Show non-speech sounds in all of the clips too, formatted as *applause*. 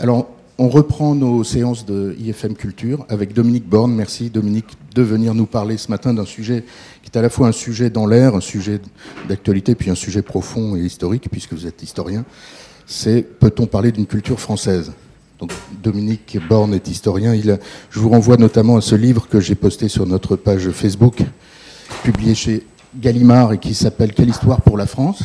Alors, on reprend nos séances de IFM Culture avec Dominique Borne. Merci Dominique de venir nous parler ce matin d'un sujet qui est à la fois un sujet dans l'air, un sujet d'actualité, puis un sujet profond et historique, puisque vous êtes historien. C'est peut-on parler d'une culture française? Donc, Dominique Borne est historien. Je vous renvoie notamment à ce livre que j'ai posté sur notre page Facebook, publié chez Gallimard et qui s'appelle Quelle histoire pour la France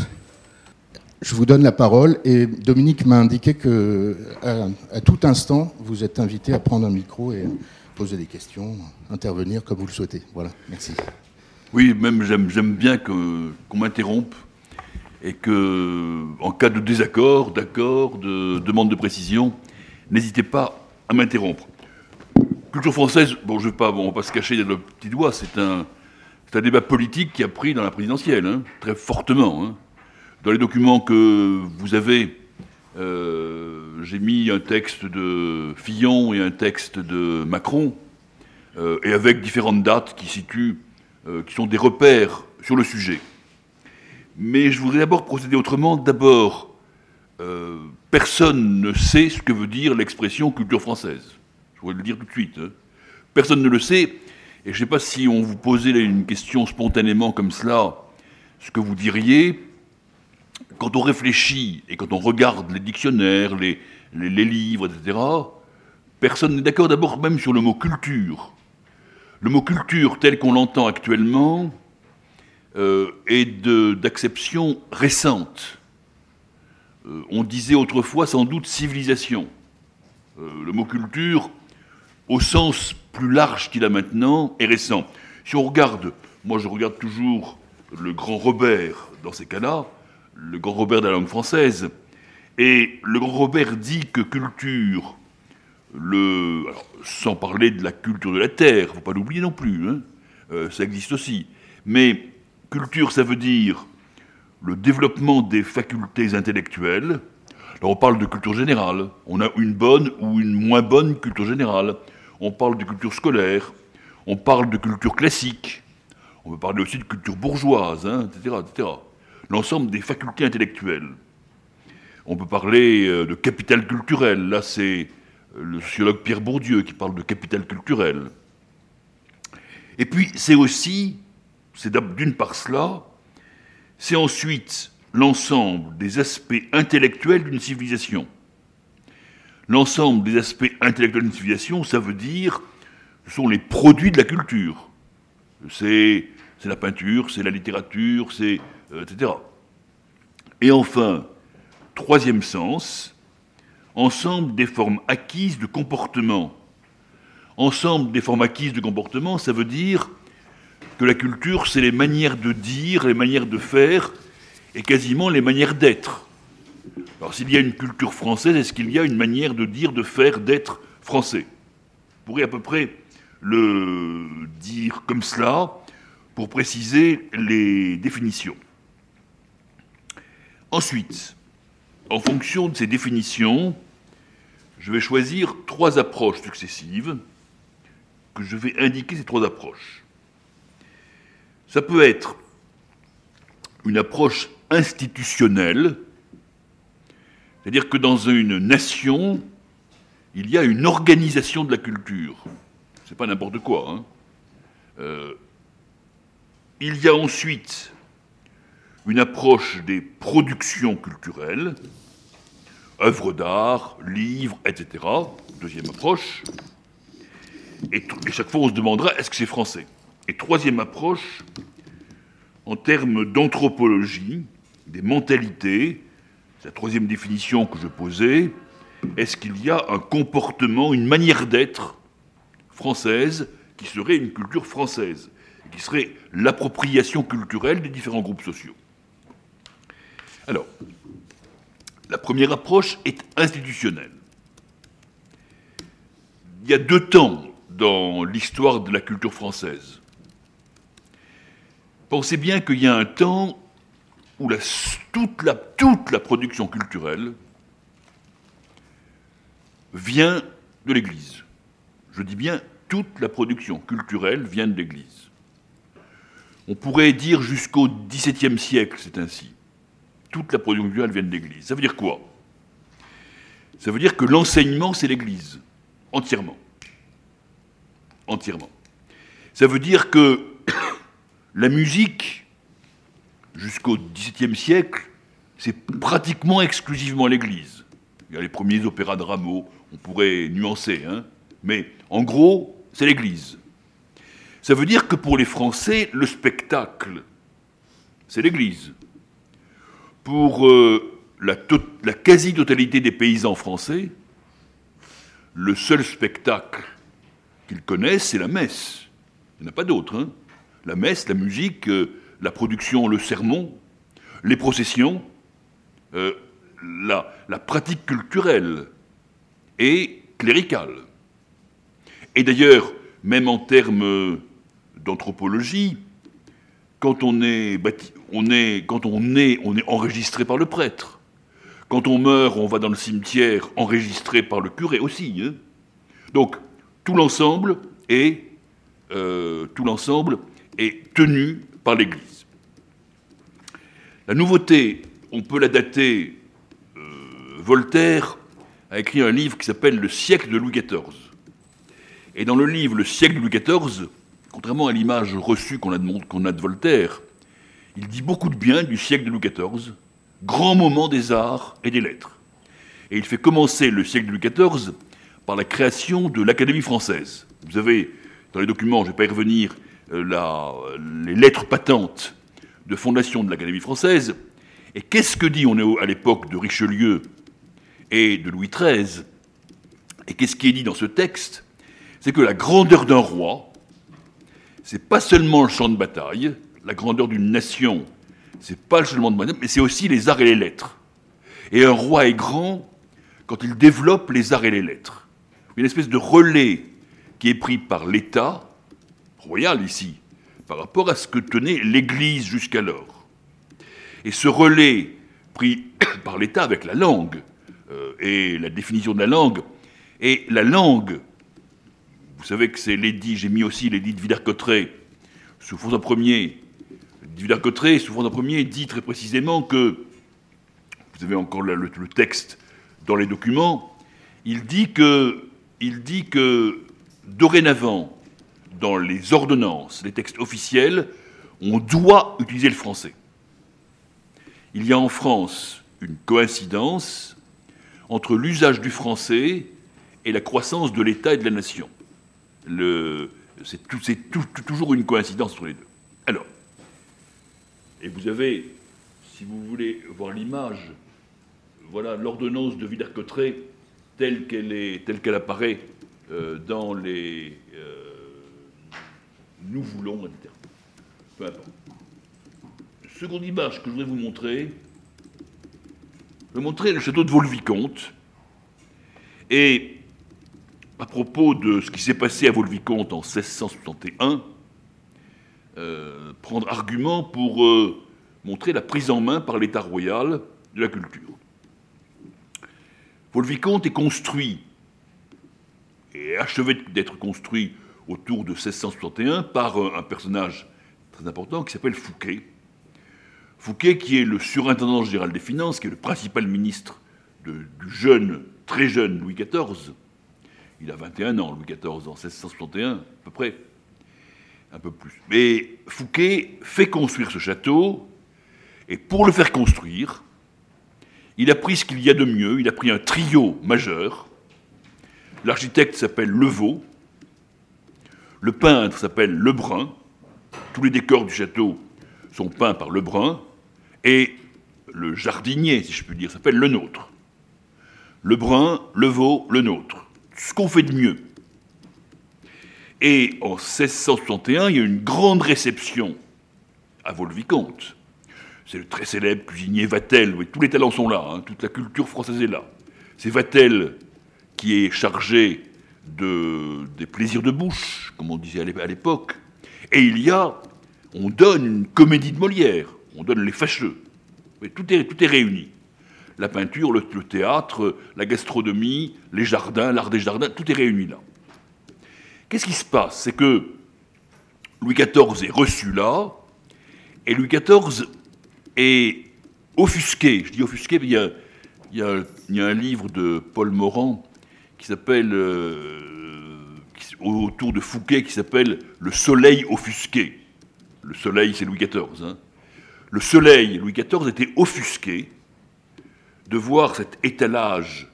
je vous donne la parole et Dominique m'a indiqué que à, tout instant, vous êtes invité à prendre un micro et poser des questions, intervenir comme vous le souhaitez. Voilà, merci. Oui, même j'aime bien qu'on m'interrompe et que, en cas de désaccord, d'accord, de demande de précision, n'hésitez pas à m'interrompre. Culture française, bon, je vais pas, va pas se cacher le petit doigt, c'est un, un débat politique qui a pris dans la présidentielle, hein, très fortement. Hein. Dans les documents que vous avez, euh, j'ai mis un texte de Fillon et un texte de Macron, euh, et avec différentes dates qui situent, euh, qui sont des repères sur le sujet. Mais je voudrais d'abord procéder autrement. D'abord, personne ne sait ce que veut dire l'expression culture française. Je voudrais le dire tout de suite. Hein. Personne ne le sait. Et je ne sais pas si on vous posait une question spontanément comme cela, ce que vous diriez quand on réfléchit et quand on regarde les dictionnaires, les, livres, etc., personne n'est d'accord d'abord même sur le mot culture. Le mot culture tel qu'on l'entend actuellement euh, est d'acception récente. Euh, on disait autrefois sans doute civilisation. Euh, le mot culture, au sens plus large qu'il a maintenant, est récent. Si on regarde, moi je regarde toujours le grand Robert dans ces cas-là, le grand Robert de la langue française. Et le grand Robert dit que culture, sans parler de la culture de la terre, ne faut pas l'oublier non plus, hein, euh, ça existe aussi. Mais culture, ça veut dire le développement des facultés intellectuelles. Alors on parle de culture générale, on a une bonne ou une moins bonne culture générale. On parle de culture scolaire, on parle de culture classique, on peut parler aussi de culture bourgeoise, hein, etc., etc l'ensemble des facultés intellectuelles. On peut parler euh, de capital culturel. Là, c'est euh, le sociologue Pierre Bourdieu qui parle de capital culturel. Et puis, c'est aussi, c'est d'une part cela, c'est ensuite l'ensemble des aspects intellectuels d'une civilisation. L'ensemble des aspects intellectuels d'une civilisation, ça veut dire, ce sont les produits de la culture. C'est la peinture, c'est la littérature, c'est etc. Et enfin, troisième sens, ensemble des formes acquises de comportement. Ensemble des formes acquises de comportement, ça veut dire que la culture, c'est les manières de dire, les manières de faire, et quasiment les manières d'être. Alors s'il y a une culture française, est-ce qu'il y a une manière de dire, de faire, d'être français? On pourrait à peu près le dire comme cela pour préciser les définitions. Ensuite, en fonction de ces définitions, je vais choisir trois approches successives que je vais indiquer ces trois approches. Ça peut être une approche institutionnelle, c'est-à-dire que dans une nation, il y a une organisation de la culture. C'est pas n'importe quoi. Hein. Euh, il y a ensuite une approche des productions culturelles, œuvres d'art, livres, etc. Deuxième approche. Et, chaque fois, on se demandera est-ce que c'est français? Et troisième approche, en termes d'anthropologie, des mentalités, c'est la troisième définition que je posais, est-ce qu'il y a un comportement, une manière d'être française qui serait une culture française, qui serait l'appropriation culturelle des différents groupes sociaux? Alors, la première approche est institutionnelle. Il y a deux temps dans l'histoire de la culture française. Pensez bien qu'il y a un temps où toute, la, toute la production culturelle vient de l'Église. Je dis bien toute la production culturelle vient de l'Église. On pourrait dire jusqu'au XVIIe siècle, c'est ainsi toute la production vient de l'Église. Ça veut dire quoi? Ça veut dire que l'enseignement, c'est l'Église, entièrement. Entièrement. Ça veut dire que *coughs* la musique, jusqu'au XVIIe siècle, c'est pratiquement exclusivement l'Église. Il y a les premiers opéras de Rameau, on pourrait nuancer, hein, mais en gros, c'est l'Église. Ça veut dire que pour les Français, le spectacle, c'est l'Église. Pour euh, la, quasi-totalité des paysans français, le seul spectacle qu'ils connaissent, c'est la messe. Il n'y en a pas d'autre. Hein. La messe, la musique, euh, la production, le sermon, les processions, euh, la, la, pratique culturelle et cléricale. Et d'ailleurs, même en termes d'anthropologie, quand on est, on est, quand on est, on est enregistré par le prêtre. Quand on meurt, on va dans le cimetière enregistré par le curé aussi. Hein. Donc, tout l'ensemble est, euh, est tenu par l'Église. La nouveauté, on peut la dater. Euh, Voltaire a écrit un livre qui s'appelle Le siècle de Louis XIV. Et dans le livre Le siècle de Louis XIV, contrairement à l'image reçue qu'on a, de Voltaire, il dit beaucoup de bien du siècle de Louis XIV, grand moment des arts et des lettres. Et il fait commencer le siècle de Louis XIV par la création de l'Académie française. Vous avez, dans les documents, je ne vais pas y revenir, euh, la, les lettres patentes de fondation de l'Académie française. Et qu'est-ce que dit, on est à l'époque de Richelieu et de Louis XIII, et qu'est-ce qui est dit dans ce texte? C'est que la grandeur d'un roi, c'est pas seulement le champ de bataille, la grandeur d'une nation, c'est pas le champ de bataille, mais c'est aussi les arts et les lettres. Et un roi est grand quand il développe les arts et les lettres. Une espèce de relais qui est pris par l'État, royal ici, par rapport à ce que tenait l'Église jusqu'alors. Et ce relais pris *coughs* par l'État avec la langue, euh, et la définition de la langue, et la langue, vous savez que c'est l'édit, j'ai mis aussi l'édit de Villers-Cotterêts, sous François Ier. Villers-Cotterêts, sous François Ier, dit très précisément que, vous avez encore le, le texte dans les documents, il dit que, il dit que dorénavant, dans les ordonnances, les textes officiels, on doit utiliser le français. Il y a en France une coïncidence entre l'usage du français et la croissance de l'État et de la nation. C'est toujours une coïncidence entre les deux. Alors, et vous avez, si vous voulez voir l'image, voilà l'ordonnance de Villers-Cotterêts telle qu'elle telle qu'elle apparaît euh, dans les euh, nous voulons, etc. Peu importe. Seconde image que je voudrais vous montrer, je vais montrer le château de Vaux-le-Vicomte. Et à propos de ce qui s'est passé à Vaux-le-Vicomte en 1661, euh, prendre argument pour euh, montrer la prise en main par l'État royal de la culture. Vaux-le-Vicomte est construit et achevé d'être construit autour de 1661 par un personnage très important qui s'appelle Fouquet. Fouquet, qui est le surintendant général des finances, qui est le principal ministre du jeune, très jeune Louis XIV. Il a 21 ans, Louis XIV, en 1661, à peu près. Un peu plus. Mais Fouquet fait construire ce château, et pour le faire construire, il a pris ce qu'il y a de mieux, il a pris un trio majeur. L'architecte s'appelle Levaux, le peintre s'appelle Lebrun. Tous les décors du château sont peints par Lebrun. Et le jardinier, si je puis dire, s'appelle Le Nôtre. Lebrun, Levaux, Le Nôtre. Ce qu'on fait de mieux. Et en 1661, il y a une grande réception à Vaux-le-Vicomte. C'est le très célèbre cuisinier Vatel. tous les talents sont là, hein. toute la culture française est là. C'est Vatel qui est chargé de, des plaisirs de bouche, comme on disait à l'époque. Et il y a, on donne une comédie de Molière, on donne les fâcheux. tout est réuni. La peinture, le, théâtre, la gastronomie, les jardins, l'art des jardins, tout est réuni là. Qu'est-ce qui se passe? C'est que Louis XIV est reçu là, et Louis XIV est offusqué. Je dis offusqué, a, Il y, a, un livre de Paul Morand qui s'appelle, euh, autour de Fouquet, qui s'appelle Le soleil offusqué. Le soleil, c'est Louis XIV. Hein. Le soleil, Louis XIV, était offusqué de voir cet étalage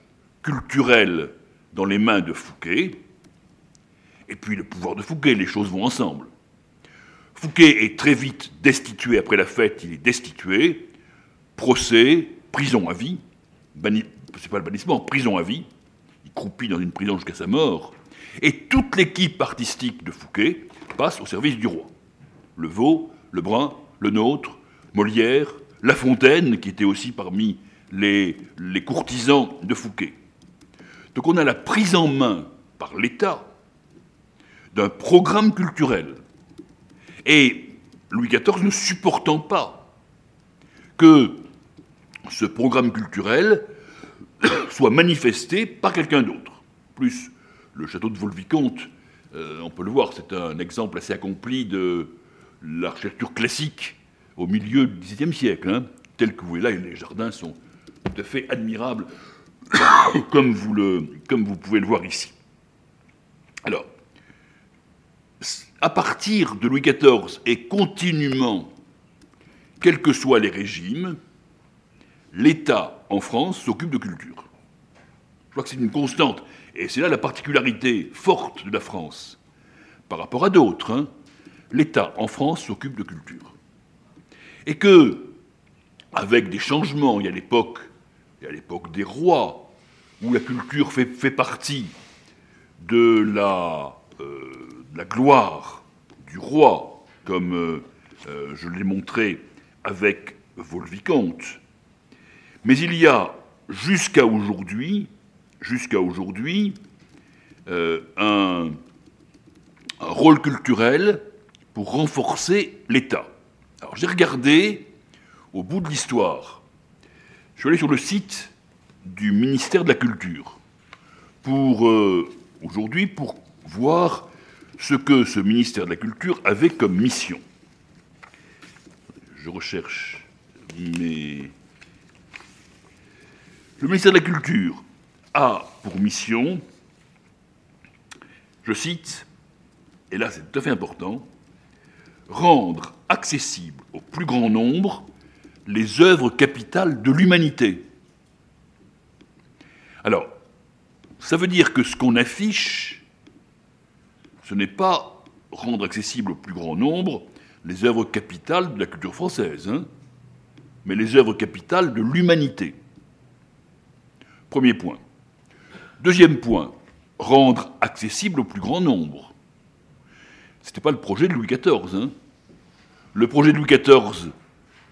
culturel dans les mains de Fouquet, et puis le pouvoir de Fouquet, les choses vont ensemble. Fouquet est très vite destitué après la fête, il est destitué, procès, prison à vie, c'est pas le bannissement, prison à vie, il croupit dans une prison jusqu'à sa mort, et toute l'équipe artistique de Fouquet passe au service du roi. Le Veau, le Brun, le Nôtre, Molière, La Fontaine, qui était aussi parmi les courtisans de Fouquet. Donc on a la prise en main par l'État d'un programme culturel. Et Louis XIV ne supportant pas que ce programme culturel *coughs* soit manifesté par quelqu'un d'autre. Plus le château de Vaux-le-Vicomte, euh, on peut le voir, c'est un exemple assez accompli de l'architecture classique au milieu du XVIIe siècle. Hein. tel que vous voyez là, les jardins sont tout à fait admirables, *coughs* comme vous, le, comme vous pouvez le voir ici. Alors, à partir de Louis XIV et continuellement, quels que soient les régimes, l'État en France s'occupe de culture. Je crois que c'est une constante. Et c'est là la particularité forte de la France par rapport à d'autres. Hein. L'État en France s'occupe de culture. Et que, avec des changements, il y a l'époque, il y a l'époque des rois, où la culture fait, partie de la, euh, la, gloire du roi, comme euh, euh, je l'ai montré avec Volvicomte. Mais il y a jusqu'à aujourd'hui, jusqu'à aujourd'hui, un, un rôle culturel pour renforcer l'État. Alors j'ai regardé au bout de l'histoire. Je suis allé sur le site du ministère de la Culture pour euh, aujourd'hui pour voir ce que ce ministère de la Culture avait comme mission. Je recherche mais Le ministère de la Culture a pour mission, je cite, et là c'est tout à fait important, rendre accessibles au plus grand nombre les œuvres capitales de l'humanité. Alors, ça veut dire que ce qu'on affiche, ce n'est pas rendre accessible au plus grand nombre les œuvres capitales de la culture française, hein, mais les œuvres capitales de l'humanité. Premier point. Deuxième point, rendre accessible au plus grand nombre. Ce n'était pas le projet de Louis XIV. Hein. Le projet de Louis XIV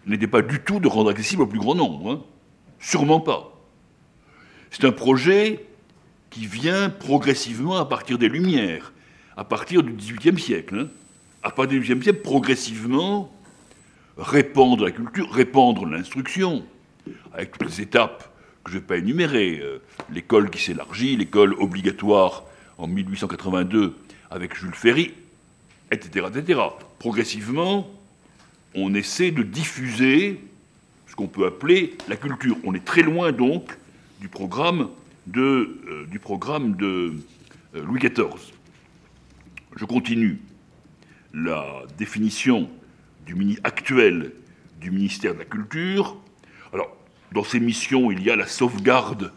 n'était pas du tout de rendre accessible au plus grand nombre. Hein. Sûrement pas. C'est un projet qui vient progressivement à partir des Lumières, à partir du XVIIIe siècle. Hein. À partir du XVIIIe siècle, progressivement, répandre la culture, répandre l'instruction, avec toutes les étapes que je ne vais pas énumérer. Euh, l'école qui s'élargit, l'école obligatoire en 1882 avec Jules Ferry, etc., etc. Progressivement, on essaie de diffuser ce qu'on peut appeler la culture. On est très loin donc du programme de, euh, du programme de euh, Louis XIV. Je continue. La définition du mini actuel du ministère de la Culture. Alors, dans ces missions, il y a la sauvegarde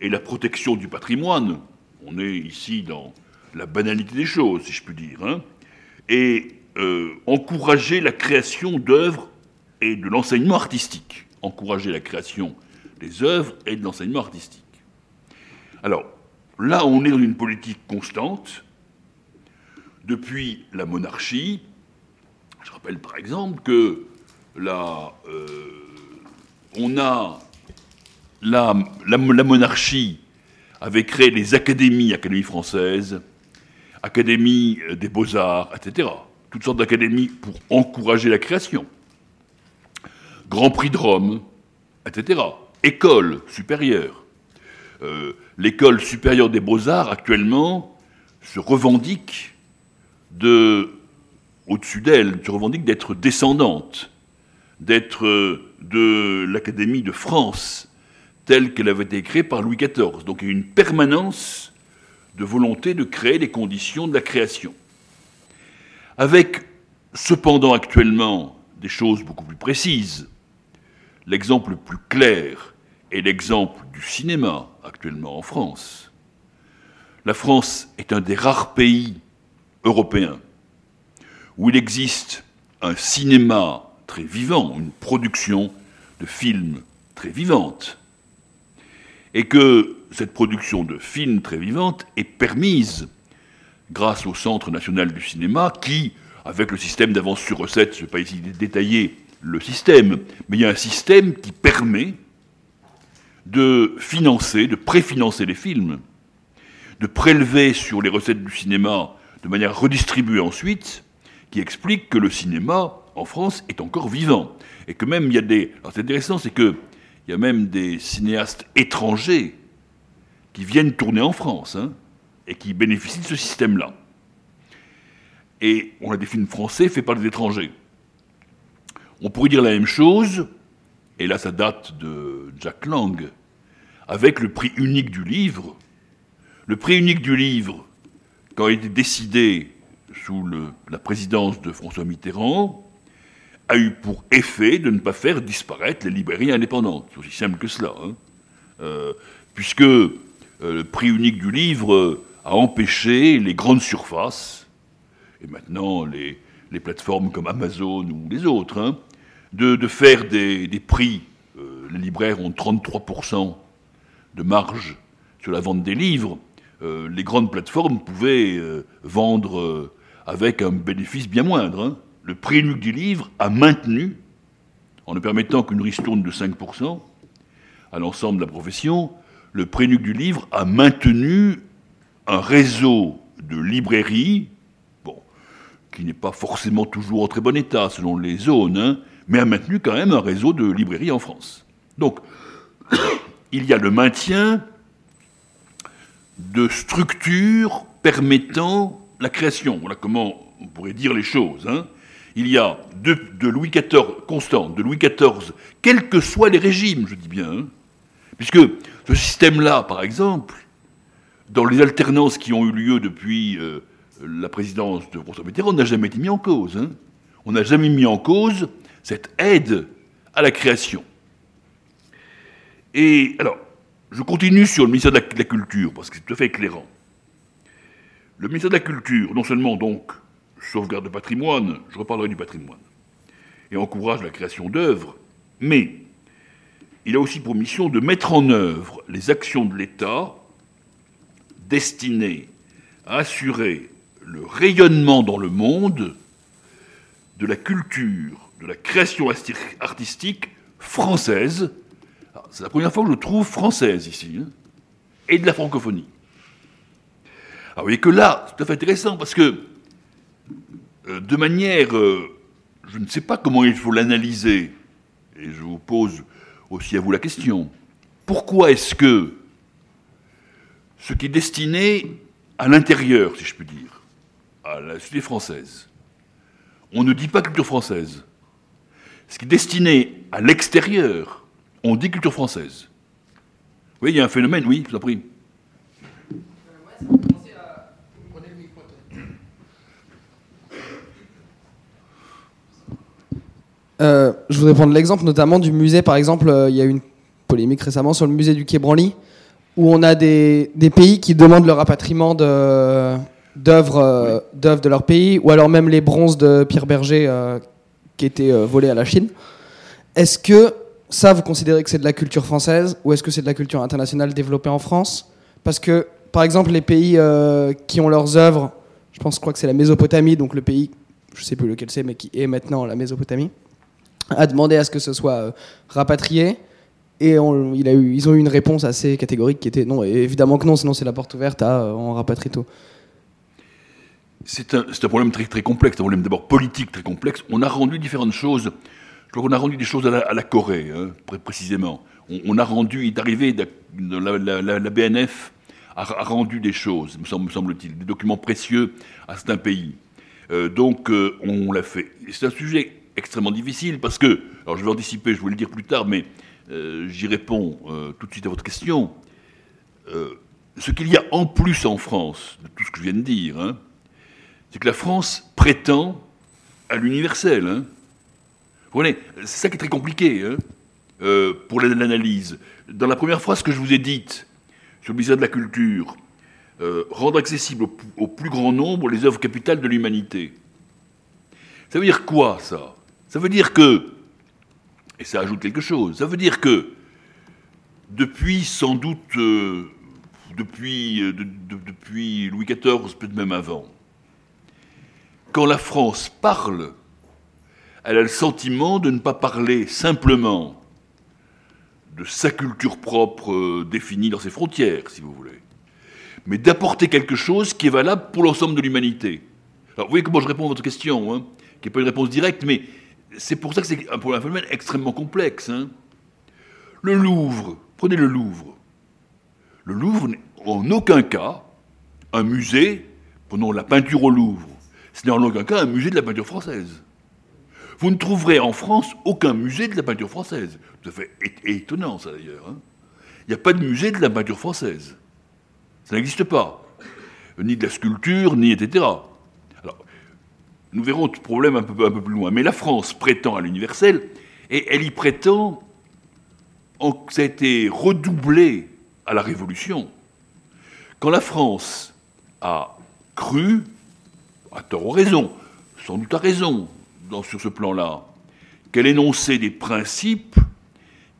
et la protection du patrimoine. On est ici dans la banalité des choses, si je puis dire. Hein et euh, encourager la création d'œuvres et de l'enseignement artistique. Encourager la création des œuvres et de l'enseignement artistique. Alors, là, on est dans une politique constante. Depuis la monarchie, je rappelle par exemple que là, euh, on a la, la, monarchie avait créé les académies, académies françaises, Académie des beaux-arts, etc. Toutes sortes d'académies pour encourager la création. Grand Prix de Rome, etc. École supérieure. Euh, l'école supérieure des beaux-arts, actuellement, se revendique de, au-dessus d'elle, se revendique d'être descendante, d'être de l'Académie de France, telle qu'elle avait été créée par Louis XIV. Donc il y a une permanence de volonté de créer les conditions de la création. Avec cependant actuellement des choses beaucoup plus précises. L'exemple le plus clair est l'exemple du cinéma actuellement en France. La France est un des rares pays européens où il existe un cinéma très vivant, une production de films très vivante, et que cette production de films très vivante est permise grâce au Centre national du cinéma qui, avec le système d'avance sur recette, je ne vais pas ici détailler le système, mais il y a un système qui permet de financer, de préfinancer les films, de prélever sur les recettes du cinéma de manière redistribuée ensuite, qui explique que le cinéma en France est encore vivant. Et que même il y a des. Alors c'est intéressant, c'est que il y a même des cinéastes étrangers qui viennent tourner en France hein, et qui bénéficient de ce système-là. Et on a des films français faits par des étrangers. On pourrait dire la même chose, et là ça date de Jack Lang, avec le prix unique du livre. Le prix unique du livre, quand il était décidé sous la présidence de François Mitterrand, a eu pour effet de ne pas faire disparaître les librairies indépendantes. C'est aussi simple que cela. Hein. Euh, puisque euh, le prix unique du livre a empêché les grandes surfaces, et maintenant les, plateformes comme Amazon ou les autres, hein, de, faire des, prix. Euh, les libraires ont 33% de marge sur la vente des livres. Les grandes plateformes pouvaient vendre avec un bénéfice bien moindre. Hein le prix unique du livre a maintenu, en ne permettant qu'une ristourne de 5% à l'ensemble de la profession, le prix unique du livre a maintenu un réseau de librairies, qui n'est pas forcément toujours en très bon état selon les zones, hein, mais a maintenu quand même un réseau de librairies en France. Donc, *coughs* il y a le maintien de structures permettant la création. Voilà comment on pourrait dire les choses. Hein il y a de, Louis XIV, constant, de Louis XIV, quels que soient les régimes, je dis bien, hein, puisque ce système-là, par exemple, dans les alternances qui ont eu lieu depuis euh, la présidence de François Mitterrand, n'a jamais été mis en cause. Hein. On n'a jamais mis en cause cette aide à la création. Et alors, je continue sur le ministère de la, Culture, parce que c'est tout à fait éclairant. Le ministère de la Culture, non seulement donc sauvegarde de patrimoine, je reparlerai du patrimoine, et encourage la création d'œuvres, mais il a aussi pour mission de mettre en œuvre les actions de l'État destinées à assurer le rayonnement dans le monde de la culture, de la création artistique française. C'est la première fois que je trouve française ici, hein, et de la francophonie. Alors vous voyez que là, c'est tout à fait intéressant parce que euh, de manière, euh, je ne sais pas comment il faut l'analyser, et je vous pose aussi à vous la question, pourquoi est-ce que ce qui est destiné à l'intérieur, si je puis dire, à la société française, on ne dit pas culture française. Ce qui est destiné à l'extérieur, on dit culture française. Vous voyez, il y a un phénomène, oui, je vous en prie. Euh, je voudrais prendre l'exemple notamment du musée, par exemple, euh, il y a eu une polémique récemment sur le musée du Quai Branly, où on a des, pays qui demandent le rapatriement d'œuvres euh, de leur pays, ou alors même les bronzes de Pierre Berger qui étaient volés à la Chine. Est-ce que ça, vous considérez que c'est de la culture française, ou est-ce que c'est de la culture internationale développée en France? Parce que, par exemple, les pays qui ont leurs œuvres, je pense, crois que c'est la Mésopotamie, donc le pays, je sais plus lequel c'est, mais qui est maintenant la Mésopotamie a demandé à ce que ce soit euh, rapatrié. Et ils ont eu une réponse assez catégorique qui était non, évidemment que non, sinon c'est la porte ouverte à euh, on rapatrie tout. C'est un, un, problème très, très complexe, un problème d'abord politique très complexe. On a rendu différentes choses. Crois qu'on a rendu des choses à la, Corée, hein, précisément. On, a rendu, il est arrivé, la, BNF a, rendu des choses, me semble-t-il, des documents précieux à certains pays. Euh, donc on l'a fait. C'est un sujet extrêmement difficile parce que, alors je vais anticiper, je vais le dire plus tard, mais euh, j'y réponds euh, tout de suite à votre question. ce qu'il y a en plus en France de tout ce que je viens de dire, hein, c'est que la France prétend à l'universel. Hein. Vous voyez, c'est ça qui est très compliqué hein, pour l'analyse. Dans la première phrase que je vous ai dite sur le ministère de la Culture, rendre accessible au, plus grand nombre les œuvres capitales de l'humanité. Ça veut dire quoi, ça? Ça veut dire que, et ça ajoute quelque chose, ça veut dire que, depuis sans doute, euh, euh, depuis Louis XIV, peut-être même avant, quand la France parle, elle a le sentiment de ne pas parler simplement de sa culture propre euh, définie dans ses frontières, si vous voulez, mais d'apporter quelque chose qui est valable pour l'ensemble de l'humanité. Alors, vous voyez comment je réponds à votre question. Hein qui n'est pas une réponse directe, mais c'est pour ça que c'est un phénomène extrêmement complexe. Hein. Le Louvre, prenez le Louvre. Le Louvre n'est en aucun cas un musée, prenons la peinture au Louvre, ce n'est en aucun cas un musée de la peinture française. Vous ne trouverez en France aucun musée de la peinture française. Tout à fait étonnant, ça d'ailleurs. Hein. Il n'y a pas de musée de la peinture française. Ça n'existe pas. Ni de la sculpture, ni etc. Nous verrons ce problème un peu, plus loin. Mais la France prétend à l'universel, et elle y prétend, ça a été redoublé à la Révolution. Quand la France a cru, à tort ou raison, sans doute à raison sur ce plan-là, qu'elle énonçait des principes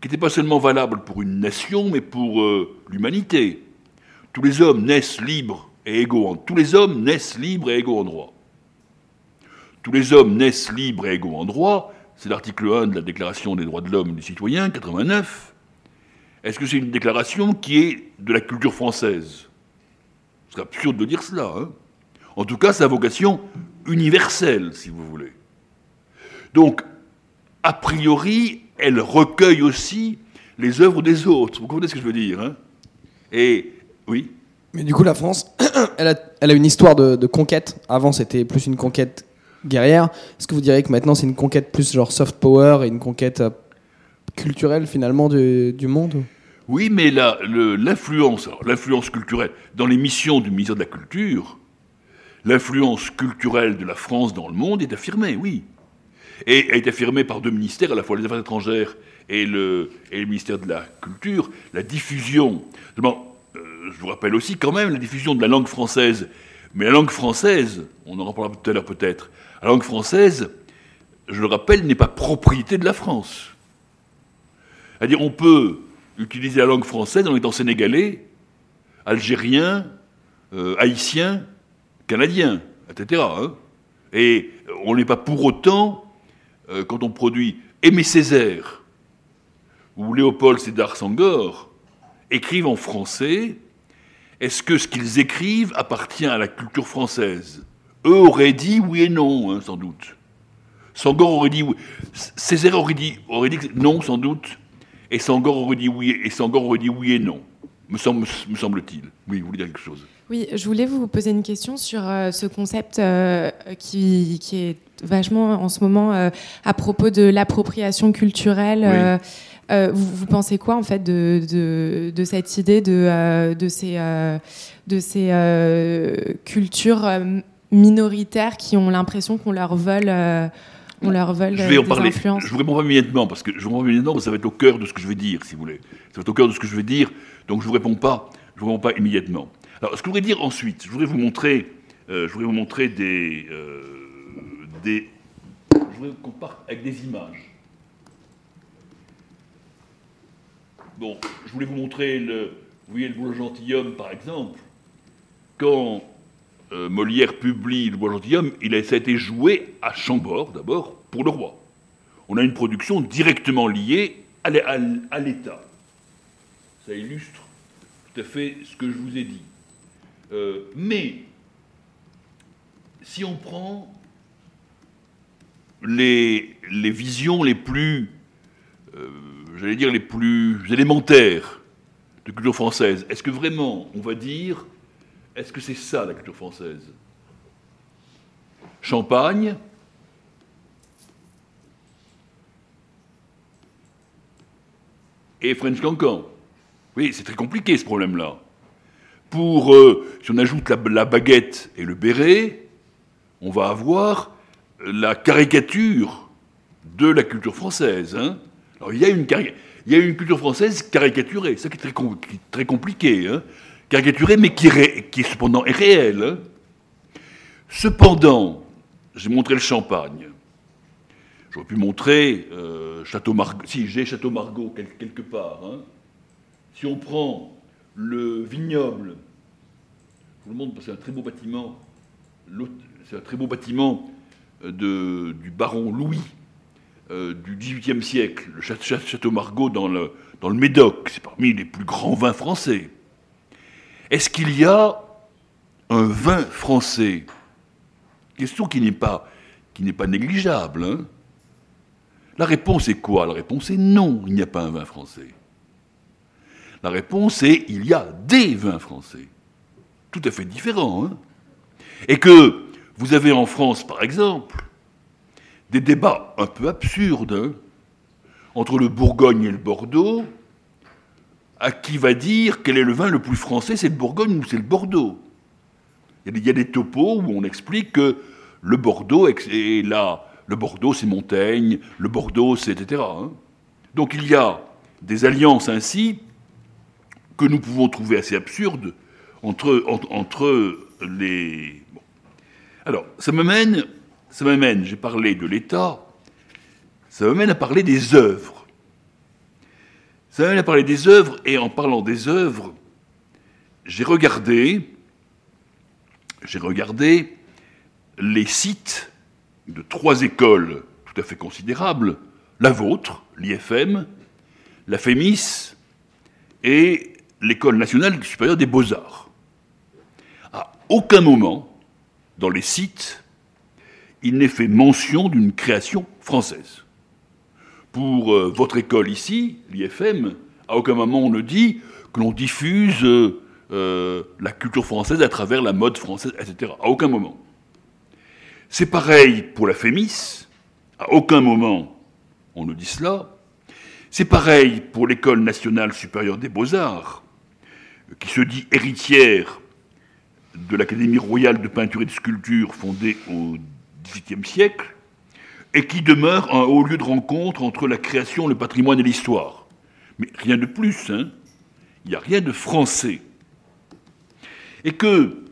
qui n'étaient pas seulement valables pour une nation, mais pour euh, l'humanité. Tous les hommes naissent libres et égaux en tous les hommes naissent libres et égaux en droit. Tous les hommes naissent libres et égaux en droit, c'est l'article 1 de la Déclaration des droits de l'homme et du citoyen, 89. Est-ce que c'est une déclaration qui est de la culture française? C'est absurde de dire cela. Hein en tout cas, sa vocation universelle, si vous voulez. Donc, a priori, elle recueille aussi les œuvres des autres. Vous comprenez ce que je veux dire hein? Et oui? Mais du coup, la France, *clears throat* elle a, une histoire de, de conquête. Avant, c'était plus une conquête guerrière. Est-ce que vous diriez que maintenant c'est une conquête plus genre soft power et une conquête euh, culturelle finalement du, monde? Oui, mais l'influence, l'influence culturelle dans les missions du ministère de la Culture, l'influence culturelle de la France dans le monde est affirmée, oui. Et est affirmée par deux ministères, à la fois les Affaires étrangères et le, et le ministère de la Culture. La diffusion, euh, je vous rappelle aussi quand même la diffusion de la langue française. Mais la langue française, on en reparlera tout à l'heure peut-être, la langue française, je le rappelle, n'est pas propriété de la France. C'est-à-dire, on peut utiliser la langue française en étant sénégalais, algérien, euh, haïtien, canadien, etc. Hein. Et on n'est pas pour autant, euh, quand on produit Aimé Césaire ou Léopold Sédar Sangor, écrivent en français, est-ce que ce qu'ils écrivent appartient à la culture française? Eux auraient dit oui et non, hein, sans doute. Sangor aurait dit oui. Césaire aurait dit, aurait dit non, sans doute. Et Sangor aurait dit oui, et Sangor aurait dit oui et non, me, semble, me semble-t-il. Oui, vous voulez dire quelque chose? Oui, je voulais vous poser une question sur euh, ce concept euh, qui, qui, est vachement en ce moment euh, à propos de l'appropriation culturelle. vous, pensez quoi en fait de, de, de cette idée de, de ces, de ces cultures minoritaires qui ont l'impression qu'on leur vole. On leur vole je vais en parler. Je vous réponds pas immédiatement parce que je vous réponds immédiatement, ça va être au cœur de ce que je vais dire, si vous voulez. Ça va être au cœur de ce que je vais dire, donc je vous réponds pas. Je vous réponds pas immédiatement. Alors, ce que je voudrais dire ensuite, je voudrais vous montrer, euh, je voudrais vous montrer des, euh, des, je voudrais qu'on parte avec des images. Bon, je voulais vous montrer le, vous voyez le bourgeois gentilhomme par exemple. Quand euh, Molière publie Le Bois gentilhomme, il ça a été joué à Chambord, d'abord, pour le roi. On a une production directement liée à l'État. Ça illustre tout à fait ce que je vous ai dit. Euh, mais, si on prend les, les visions les plus, euh, j'allais dire, les plus élémentaires de culture française, est-ce que vraiment on va dire est-ce que c'est ça la culture française? Champagne, et French Cancan. Oui, c'est très compliqué ce problème-là. Pour, euh, si on ajoute la, baguette et le béret, on va avoir la caricature de la culture française. Hein. Il y, a une, culture française caricaturée, ça qui est très, compliqué. Hein. Caricaturée, mais qui, cependant est réelle. Hein. Cependant, j'ai montré le champagne. J'aurais pu montrer euh, Château Margaux. Si, j'ai Château Margaux quelque part. Si on prend le vignoble, je vous le montre parce c'est un très beau bâtiment. C'est un très beau bâtiment euh, du baron Louis euh, du XVIIIe siècle, le Château Margaux dans le, Médoc. C'est parmi les plus grands vins français. Est-ce qu'il y a un vin français? Question qui n'est pas, pas négligeable. Hein. la réponse est quoi? La réponse est non, il n'y a pas un vin français. La réponse est il y a des vins français, tout à fait différents. Hein. et que vous avez en France, par exemple, des débats un peu absurdes hein, entre le Bourgogne et le Bordeaux, à qui va dire quel est le vin le plus français, c'est le Bourgogne ou c'est le Bordeaux. Il y a des topos où on explique que le Bordeaux est là, le Bordeaux c'est Montaigne, le Bordeaux c'est etc. Hein. Donc il y a des alliances ainsi que nous pouvons trouver assez absurdes entre, entre, les. Alors ça me mène, ça m'amène, j'ai parlé de l'État, ça me mène à parler des œuvres. Ça m'amène à parler des œuvres, et en parlant des œuvres, j'ai regardé, j'ai regardé les sites de trois écoles tout à fait considérables, la vôtre, l'IFM, la FEMIS et l'École nationale supérieure des beaux-arts. À aucun moment, dans les sites, il n'est fait mention d'une création française. Pour euh, votre école ici, l'IFM, à aucun moment on ne dit que l'on diffuse euh, la culture française à travers la mode française, etc. À aucun moment. C'est pareil pour la FEMIS, à aucun moment on ne dit cela. C'est pareil pour l'École nationale supérieure des beaux-arts, qui se dit héritière de l'Académie royale de peinture et de sculpture fondée au XVIIIe siècle, et qui demeure un haut lieu de rencontre entre la création, le patrimoine et l'histoire. Mais rien de plus, hein il n'y a rien de français. Et que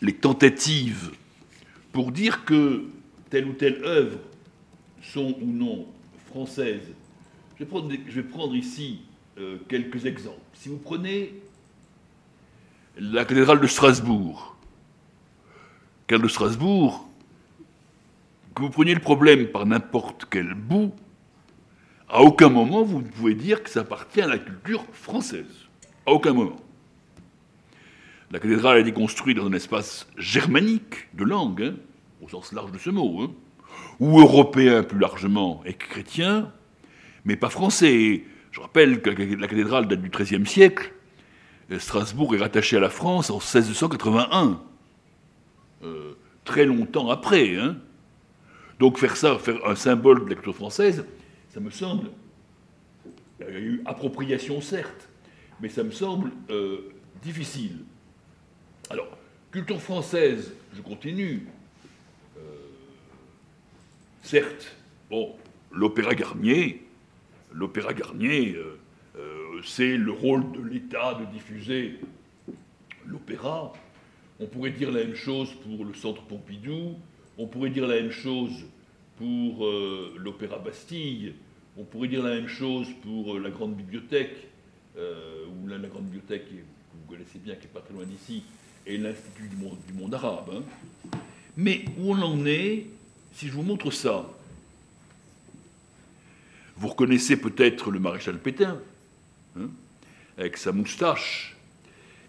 les tentatives pour dire que telle ou telle œuvre sont ou non françaises. Je vais prendre, ici euh, quelques exemples. Si vous prenez la cathédrale de Strasbourg, de Strasbourg, que vous preniez le problème par n'importe quel bout, à aucun moment vous ne pouvez dire que ça appartient à la culture française. À aucun moment. La cathédrale a été construite dans un espace germanique de langue, hein, au sens large de ce mot, hein, ou européen plus largement et chrétien, mais pas français. Je rappelle que la cathédrale date du XIIIe siècle. Strasbourg est rattaché à la France en 1681, euh, très longtemps après. Hein. Donc faire ça, faire un symbole de la culture française, ça me semble, il y a eu appropriation certes, mais ça me semble euh, difficile. Alors, culture française, je continue. Euh, certes, bon, l'opéra Garnier, l'opéra Garnier, euh, euh, c'est le rôle de l'État de diffuser l'opéra. On pourrait dire la même chose pour le Centre Pompidou, on pourrait dire la même chose pour l'Opéra Bastille, on pourrait dire la même chose pour la Grande Bibliothèque, ou la, Grande Bibliothèque que vous connaissez bien, qui n'est pas très loin d'ici, et l'Institut du monde, du monde arabe. Hein. Mais où on en est, si je vous montre ça, vous reconnaissez peut-être le maréchal Pétain, hein, avec sa moustache,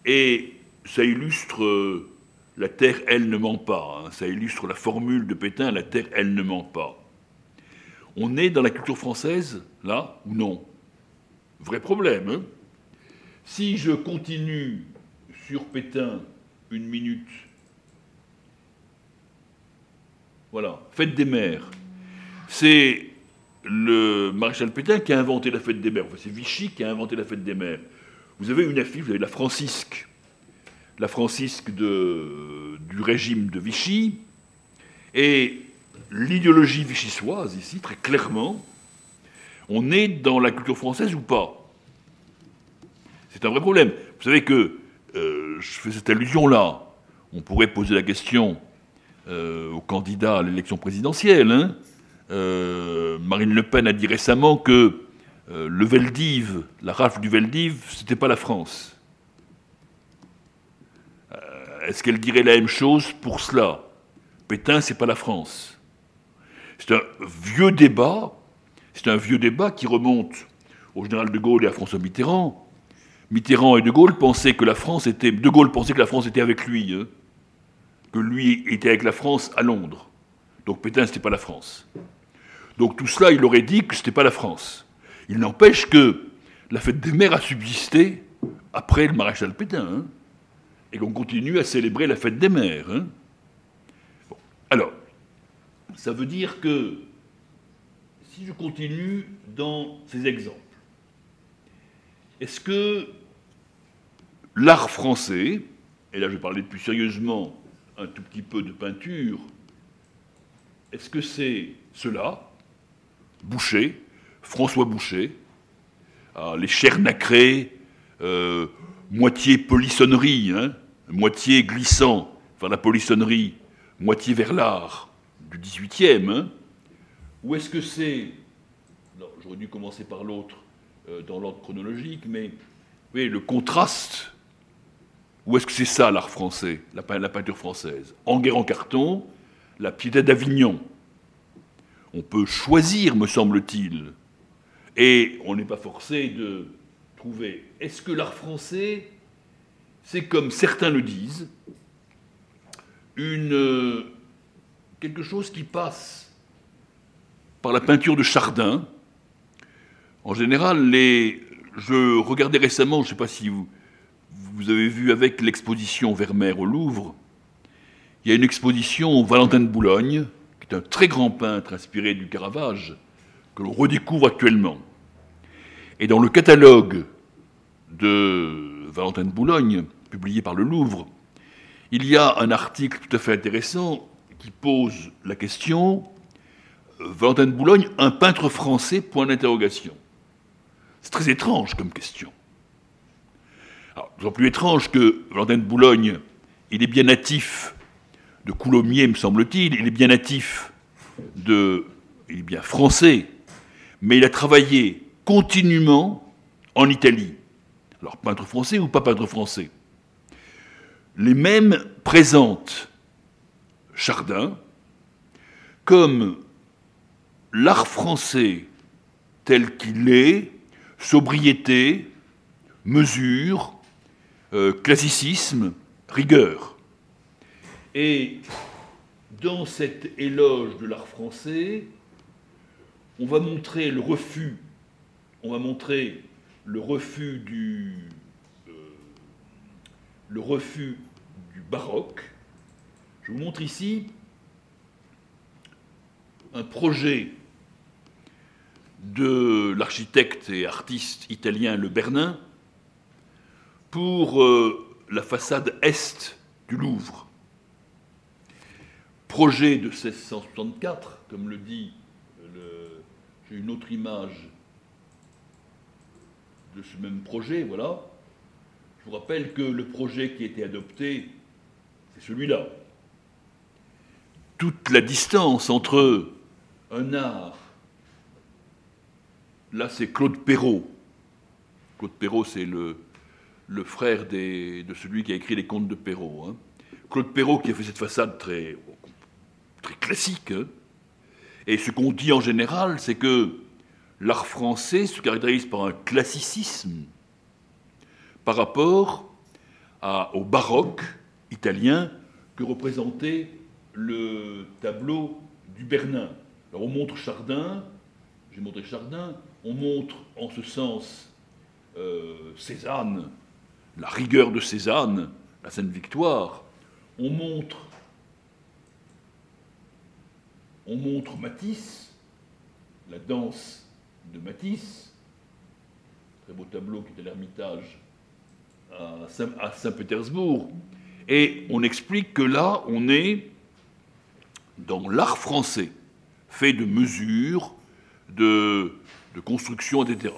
et ça illustre euh, la terre, elle ne ment pas. Hein. ça illustre la formule de Pétain, la terre, elle ne ment pas. On est dans la culture française, là, ou non? Vrai problème. si je continue sur Pétain une minute. Voilà, fête des mères. C'est le maréchal Pétain qui a inventé la fête des mères. Enfin, c'est Vichy qui a inventé la fête des mères. Vous avez une affiche, vous avez la francisque, la francisque du régime de Vichy, et l'idéologie vichysoise, ici, très clairement, on est dans la culture française ou pas? C'est un vrai problème. Vous savez que, euh, je fais cette allusion-là, on pourrait poser la question euh, aux candidats à l'élection présidentielle. Hein. Euh, Marine Le Pen a dit récemment que le Veldiv, la rafle du Veldiv, c'était pas la France. Est-ce qu'elle dirait la même chose pour cela? Pétain, c'est pas la France. C'est un vieux débat. C'est un vieux débat qui remonte au général de Gaulle et à François Mitterrand. Mitterrand et de Gaulle pensaient que la France était. De Gaulle pensait que la France était avec lui, hein. que lui était avec la France à Londres. Donc Pétain, c'était pas la France. Donc tout cela, il aurait dit que c'était pas la France. Il n'empêche que la fête des mères a subsisté après le maréchal Pétain. Hein et qu'on continue à célébrer la fête des mères. Hein. Alors, ça veut dire que si je continue dans ces exemples, est-ce que l'art français, et là je vais parler plus sérieusement un tout petit peu de peinture, est-ce que c'est cela, Boucher, François Boucher, les chairs nacrées, euh, moitié polissonnerie, hein, moitié glissant vers la polissonnerie, moitié vers l'art du 18e, hein, ou est-ce que c'est. J'aurais dû commencer par l'autre euh, dans l'ordre chronologique, mais oui, le contraste. Ou est-ce que c'est ça l'art français, la, peinture française? En guerre en carton, la piété d'Avignon. On peut choisir, me semble-t-il, et on n'est pas forcé de trouver. Est-ce que l'art français c'est comme certains le disent, une, euh, quelque chose qui passe par la peinture de Chardin? En général, les, je regardais récemment, je ne sais pas si vous, vous avez vu avec l'exposition Vermeer au Louvre, il y a une exposition Valentin de Boulogne, qui est un très grand peintre inspiré du Caravage, que l'on redécouvre actuellement. Et dans le catalogue de Valentin de Boulogne, publié par le Louvre, il y a un article tout à fait intéressant qui pose la question euh, Valentin de Boulogne, un peintre français Point d'interrogation. C'est très étrange comme question. D'autant plus étrange que Valentin de Boulogne, il est bien natif de Coulommiers, me semble-t-il, il est bien natif de. Il est bien français, mais il a travaillé continuellement en Italie. Alors, peintre français ou pas peintre français? Les mêmes présentent Chardin comme l'art français tel qu'il est, sobriété, mesure, euh, classicisme, rigueur. Et dans cet éloge de l'art français, on va montrer le refus, on va montrer le refus du, euh, le refus baroque. Je vous montre ici un projet de l'architecte et artiste italien Le Bernin pour euh, la façade est du Louvre. Projet de 1664, comme le dit, j'ai une autre image de ce même projet, voilà. Je vous rappelle que le projet qui a été adopté c'est celui-là. Toute la distance entre un art, là c'est Claude Perrault. Claude Perrault, c'est le, frère de celui qui a écrit les contes de Perrault. Hein. Claude Perrault qui a fait cette façade très, très classique. Hein. Et ce qu'on dit en général, c'est que l'art français se caractérise par un classicisme par rapport au baroque italien que représentait le tableau du Bernin. Alors on montre Chardin, j'ai montré Chardin, on montre en ce sens euh, Cézanne, la rigueur de Cézanne, la Sainte Victoire, on montre, on montre Matisse, la danse de Matisse, très beau tableau qui est à l'Ermitage à Saint-Pétersbourg. Et on explique que là, on est dans l'art français, fait de mesures, de, de construction, etc.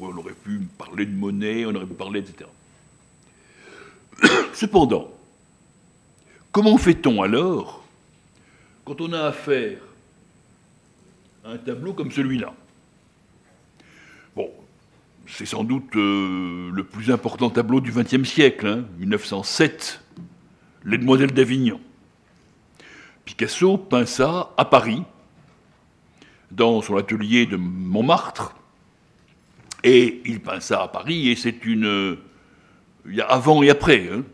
On aurait pu parler de monnaie, on aurait pu parler, etc. *coughs* Cependant, comment fait-on alors quand on a affaire à un tableau comme celui-là Bon, c'est sans doute euh, le plus important tableau du XXe siècle, 1907, hein, Les Demoiselles d'Avignon. Picasso peint ça à Paris, dans son atelier de Montmartre, et il peint ça à Paris, et c'est une. Il y a avant et après. Hein.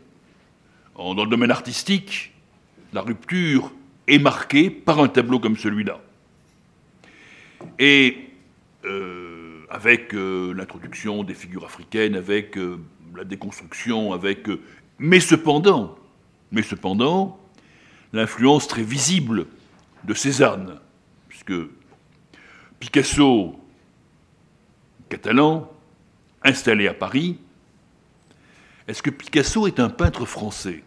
Dans le domaine artistique, la rupture est marquée par un tableau comme celui-là. Et euh, avec euh, l'introduction des figures africaines, avec euh, la déconstruction, avec. mais cependant, mais cependant, l'influence très visible de Cézanne, puisque Picasso catalan, installé à Paris. Est-ce que Picasso est un peintre français?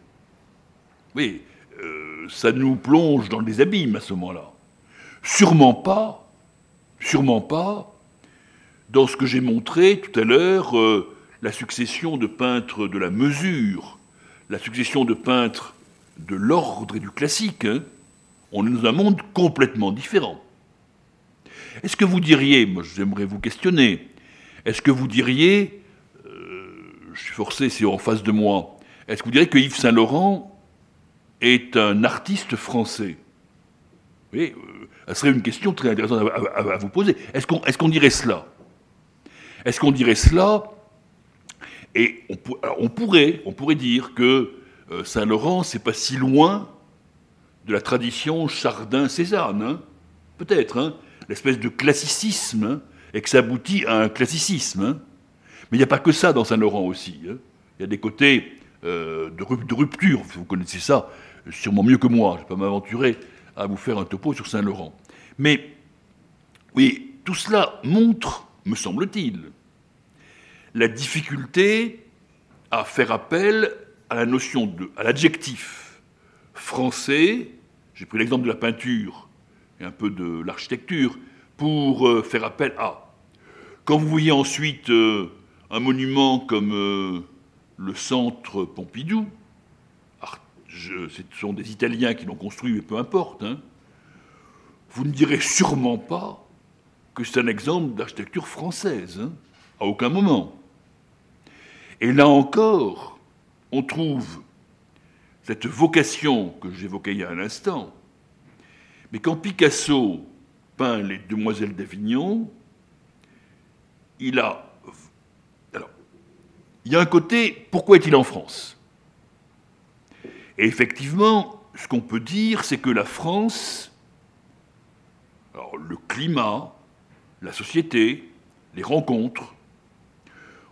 Oui, euh, ça nous plonge dans des abîmes à ce moment-là. Sûrement pas, sûrement pas, dans ce que j'ai montré tout à l'heure, euh, la succession de peintres de la mesure, la succession de peintres de l'ordre et du classique. Hein. on est dans un monde complètement différent. Est-ce que vous diriez, moi j'aimerais vous questionner, est-ce que vous diriez, euh, je suis forcé, c'est en face de moi, est-ce que vous diriez que Yves Saint-Laurent est un artiste français Oui, euh, ça serait une question très intéressante à, vous poser. Est-ce qu'on dirait cela? Est-ce qu'on dirait cela? Et on, pourrait, dire que euh, Saint-Laurent, c'est pas si loin de la tradition Chardin-Cézanne, hein peut-être, hein l'espèce de classicisme hein, et que ça aboutit à un classicisme. Mais il n'y a pas que ça dans Saint-Laurent aussi. Il y a des côtés euh, de, rupture, vous connaissez ça sûrement mieux que moi, je ne vais pas m'aventurer à vous faire un topo sur Saint-Laurent. Mais oui, tout cela montre, me semble-t-il, la difficulté à faire appel à la notion de, à l'adjectif français. J'ai pris l'exemple de la peinture et un peu de l'architecture pour euh, faire appel à. Quand vous voyez ensuite euh, un monument comme le centre Pompidou, ce sont des Italiens qui l'ont construit, mais peu importe, hein, vous ne direz sûrement pas que c'est un exemple d'architecture française, hein, à aucun moment. Et là encore, on trouve cette vocation que j'évoquais il y a un instant. Mais quand Picasso peint les Demoiselles d'Avignon, il a. Il y a un côté, pourquoi est-il en France? Et effectivement, ce qu'on peut dire, c'est que la France, le climat, la société, les rencontres,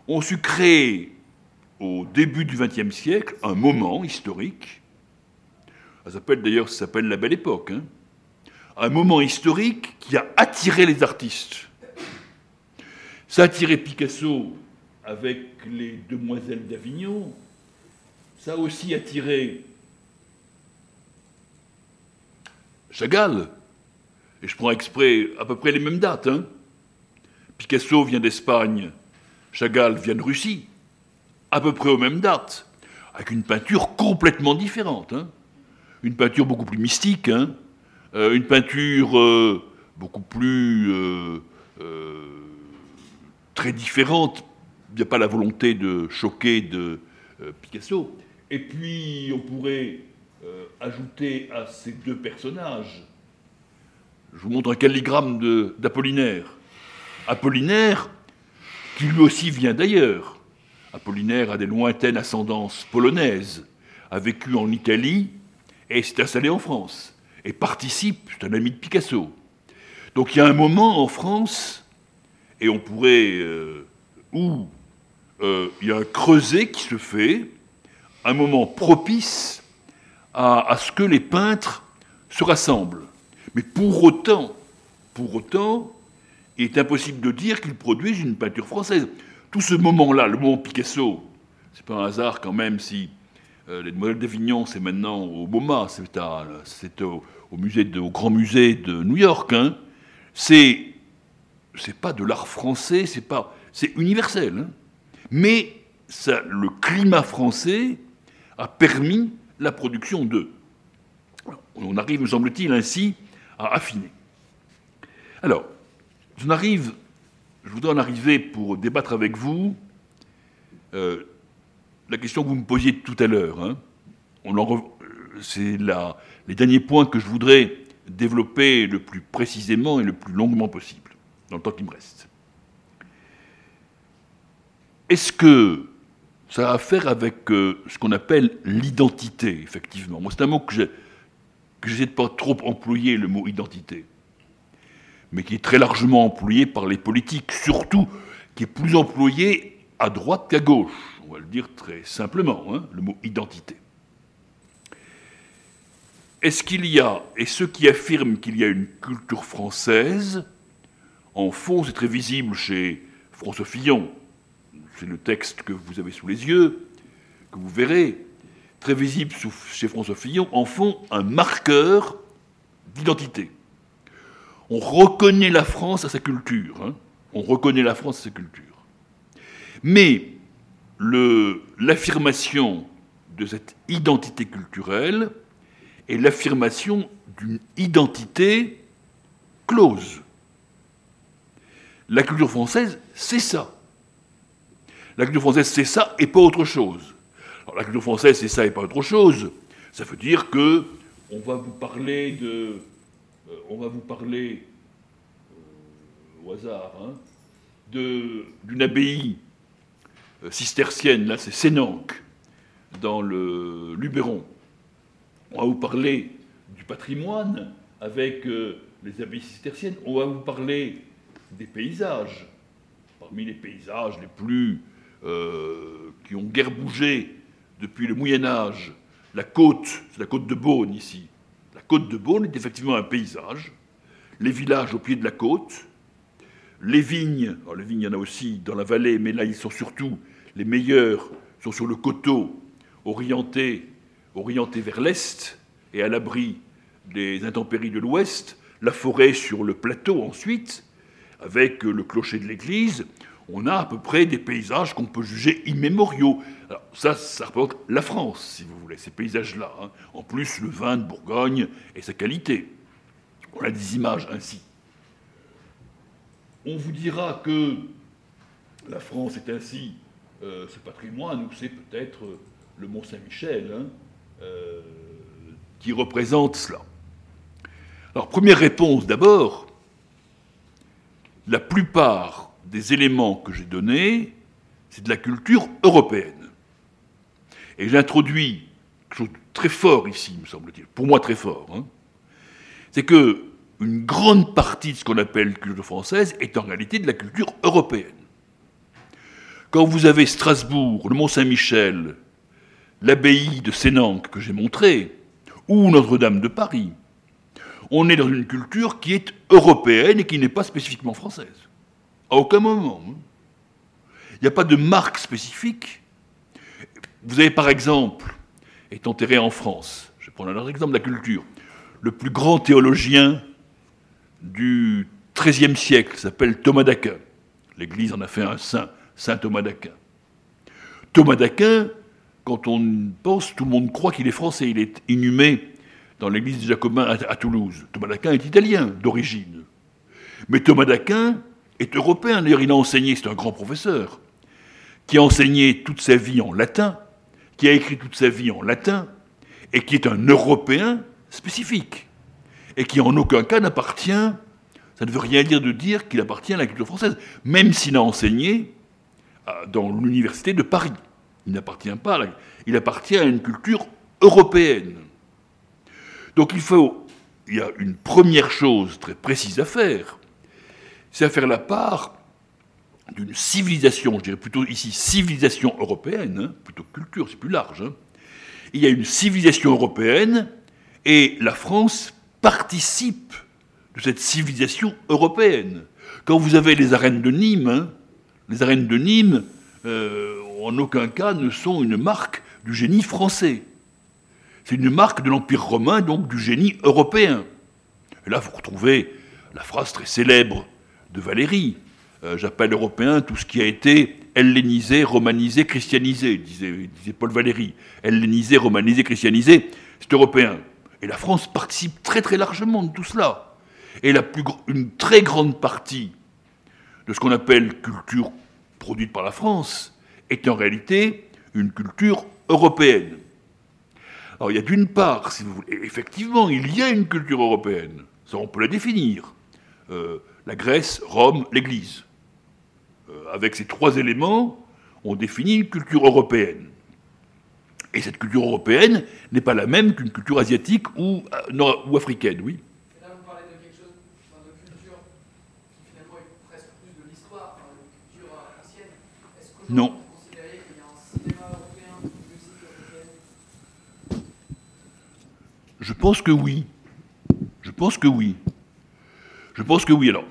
ont su créer au début du XXe siècle un moment historique. Ça s'appelle d'ailleurs, ça s'appelle la Belle Époque. Hein, un moment historique qui a attiré les artistes. Ça a attiré Picasso avec les Demoiselles d'Avignon. Ça a aussi attiré Chagall. Et je prends exprès à peu près les mêmes dates. Hein. Picasso vient d'Espagne, Chagall vient de Russie, à peu près aux mêmes dates, avec une peinture complètement différente. Hein. Une peinture beaucoup plus mystique, hein. Euh, une peinture euh, beaucoup plus euh, très différente. Il n'y a pas la volonté de choquer de Picasso. Et puis, on pourrait ajouter à ces deux personnages, je vous montre un calligramme d'Apollinaire. Apollinaire, qui lui aussi vient d'ailleurs. Apollinaire a des lointaines ascendances polonaises, a vécu en Italie et s'est installé en France et participe, c'est un ami de Picasso. Donc il y a un moment en France, et on pourrait, euh, où euh, il y a un creuset qui se fait, un moment propice à, ce que les peintres se rassemblent. Mais pour autant, pour autant, il est impossible de dire qu'ils produisent une peinture française. Tout ce moment-là, le moment Picasso, c'est pas un hasard quand même si euh, les modèles d'Avignon, c'est maintenant au MoMA, c'est au, Grand Musée de New York. Hein. C'est pas de l'art français, c'est universel. Hein. Mais le climat français a permis la production d'eux. On arrive, me semble-t-il, ainsi à affiner. Alors, je arrive, je voudrais en arriver pour débattre avec vous euh, la question que vous me posiez tout à l'heure. Hein. C'est les derniers points que je voudrais développer le plus précisément et le plus longuement possible, dans le temps qui me reste. Est-ce que ça a à faire avec euh, ce qu'on appelle l'identité, effectivement? Moi, c'est un mot que j'essaie de pas trop employer, le mot identité, mais qui est très largement employé par les politiques, surtout qui est plus employé à droite qu'à gauche on va le dire très simplement, hein, le mot identité. Est-ce qu'il y a, et ceux qui affirment qu'il y a une culture française, en fond, c'est très visible chez François Fillon, c'est le texte que vous avez sous les yeux, que vous verrez, très visible chez François Fillon, en font un marqueur d'identité. On reconnaît la France à sa culture. Hein. on reconnaît la France à sa culture. Mais l'affirmation de cette identité culturelle est l'affirmation d'une identité close. La culture française, c'est ça. La culture française, c'est ça et pas autre chose. Alors, la culture française, c'est ça et pas autre chose. Ça veut dire que on va vous parler euh, euh, au hasard, hein, d'une abbaye euh, cistercienne, là c'est Sénanque, dans le Luberon. On va vous parler du patrimoine avec les abbayes cisterciennes, on va vous parler des paysages. Parmi les paysages les plus qui ont guère bougé depuis le Moyen Âge, la côte, c'est la côte de Beaune ici. La côte de Beaune est effectivement un paysage. Les villages au pied de la côte, les vignes, alors les vignes il y en a aussi dans la vallée, mais là ils sont surtout les meilleurs sont sur le coteau, orientés, orientés vers l'est et à l'abri des intempéries de l'ouest, la forêt sur le plateau ensuite, avec le clocher de l'église, on a à peu près des paysages qu'on peut juger immémoriaux. Alors ça, ça représente la France, si vous voulez, ces paysages-là. Hein. En plus, le vin de Bourgogne et sa qualité. On a des images ainsi. On vous dira que la France est ainsi euh, ce patrimoine, ou c'est peut-être euh, le Mont Saint-Michel hein, euh, qui représente cela. Alors, première réponse d'abord, la plupart des éléments que j'ai donnés, c'est de la culture européenne. Et j'introduis quelque chose de très fort ici, me semble-t-il, pour moi très fort. Hein. c'est que une grande partie de ce qu'on appelle culture française est en réalité de la culture européenne. Quand vous avez Strasbourg, le Mont-Saint-Michel, l'abbaye de Sénanque que j'ai montré, ou Notre-Dame de Paris, on est dans une culture qui est européenne et qui n'est pas spécifiquement française. À aucun moment. Il n'y a pas de marque spécifique. Vous avez par exemple, est enterré en France, je prendre un autre exemple de la culture, le plus grand théologien du XIIIe siècle s'appelle Thomas d'Aquin. L'Église en a fait un saint saint Thomas d'Aquin. Thomas d'Aquin, quand on pense, tout le monde croit qu'il est français. Il est inhumé dans l'église des Jacobins à, Toulouse. Thomas d'Aquin est italien d'origine. Mais Thomas d'Aquin est européen. D'ailleurs, il a enseigné, c'est un grand professeur, qui a enseigné toute sa vie en latin, qui a écrit toute sa vie en latin, et qui est un Européen spécifique, et qui en aucun cas n'appartient, ça ne veut rien dire de dire qu'il appartient à la culture française, même s'il a enseigné dans l'université de Paris. Il n'appartient pas, à il appartient à une culture européenne. Donc il faut, il y a une première chose très précise à faire, c'est à faire la part d'une civilisation, je dirais plutôt ici civilisation européenne, hein, plutôt culture, c'est plus large. Hein. Il y a une civilisation européenne et la France participe de cette civilisation européenne. Quand vous avez les arènes de Nîmes, hein, les arènes de Nîmes, euh, en aucun cas ne sont une marque du génie français. C'est une marque de l'Empire romain, donc du génie européen. Et là, vous retrouvez la phrase très célèbre de Valérie. Euh, j'appelle européen tout ce qui a été hellénisé, romanisé, christianisé, disait, Paul Valéry. Hellénisé, romanisé, christianisé, c'est européen. Et la France participe très très largement de tout cela. Et la plus, une très grande partie de ce qu'on appelle culture produite par la France est en réalité une culture européenne. Alors il y a d'une part, effectivement, il y a une culture européenne, ça on peut la définir. Euh, la Grèce, Rome, l'Église. Euh, avec ces trois éléments, on définit une culture européenne. Et cette culture européenne n'est pas la même qu'une culture asiatique ou, euh, ou africaine, oui. là, vous parlez de quelque chose, de culture qui finalement est presque plus de l'histoire, de culture ancienne. Est-ce que non. vous considérez qu'il y a un cinéma européen, une musique européenne? Je pense que oui. Je pense que oui. Je pense que oui. Alors,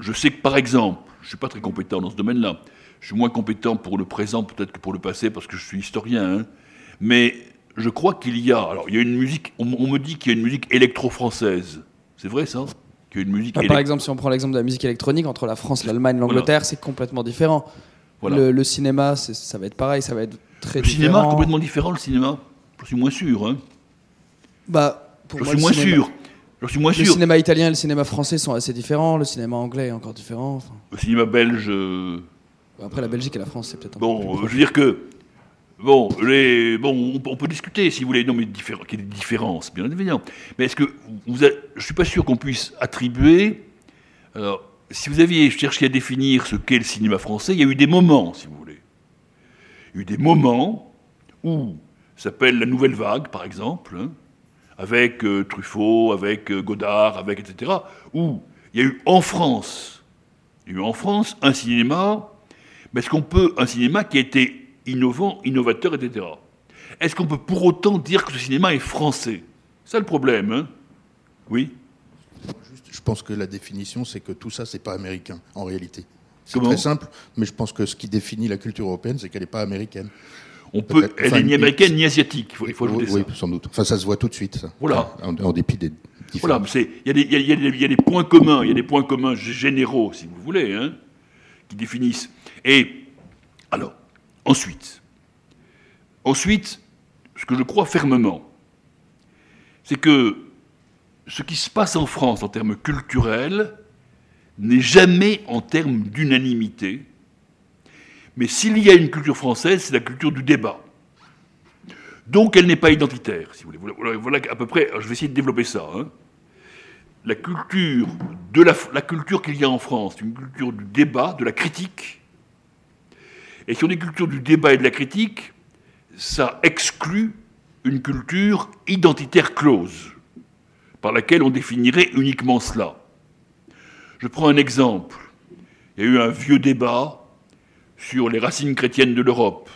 je sais que par exemple, je ne suis pas très compétent dans ce domaine-là. Je suis moins compétent pour le présent peut-être que pour le passé parce que je suis historien. Hein. Mais je crois qu'il y a. Alors, il y a une musique. On, me dit qu'il y a une musique électro-française. C'est vrai ça qu'il y a une musique. Bah, par exemple, si on prend l'exemple de la musique électronique entre la France, l'Allemagne, l'Angleterre, c'est complètement différent. Le, cinéma, ça va être pareil, ça va être très le différent. Le cinéma, complètement différent, le cinéma. Je suis moins sûr. Hein. Bah, pour je suis moins sûr. Je suis moins le cinéma italien et le cinéma français sont assez différents. Le cinéma anglais est encore différent. Le cinéma belge. Euh, après, la Belgique et la France, c'est peut-être. Bon, je veux dire que Bon, les, bon, on peut discuter si vous voulez, non, mais qu'il y ait des différences, bien évidemment. Mais est-ce que vous, je ne suis pas sûr qu'on puisse attribuer. Alors, si vous aviez cherché à définir ce qu'est le cinéma français, il y a eu des moments, si vous voulez. Il y a eu des moments où s'appelle la nouvelle vague, par exemple, hein, avec euh, Truffaut, avec euh, Godard, avec etc., où il y a eu en France, il y a eu en France un cinéma, mais est-ce qu'on peut, un cinéma qui a été innovant, innovateur, etc. Est-ce qu'on peut pour autant dire que ce cinéma est français? C'est le problème, hein? Oui? Je pense que la définition, c'est que tout ça, c'est pas américain, en réalité. C'est très simple, mais je pense que ce qui définit la culture européenne, c'est qu'elle n'est pas américaine. On peut, elle n'est ni américaine ni asiatique, il faut, ajouter oui, sans doute. Enfin, ça se voit tout de suite, ça. Voilà. En, dépit des Voilà, il y, y, a des points communs, il y a des points communs généraux, si vous voulez, hein, qui définissent. Et, alors, Ensuite, ensuite, ce que je crois fermement, c'est que ce qui se passe en France en termes culturels n'est jamais en termes d'unanimité, mais s'il y a une culture française, c'est la culture du débat. Donc elle n'est pas identitaire, si vous voulez. Voilà, à peu près, je vais essayer de développer ça. Hein. La culture, la, culture qu'il y a en France, une culture du débat, de la critique, et sur des cultures du débat et de la critique, ça exclut une culture identitaire close, par laquelle on définirait uniquement cela. Je prends un exemple. Il y a eu un vieux débat sur les racines chrétiennes de l'Europe.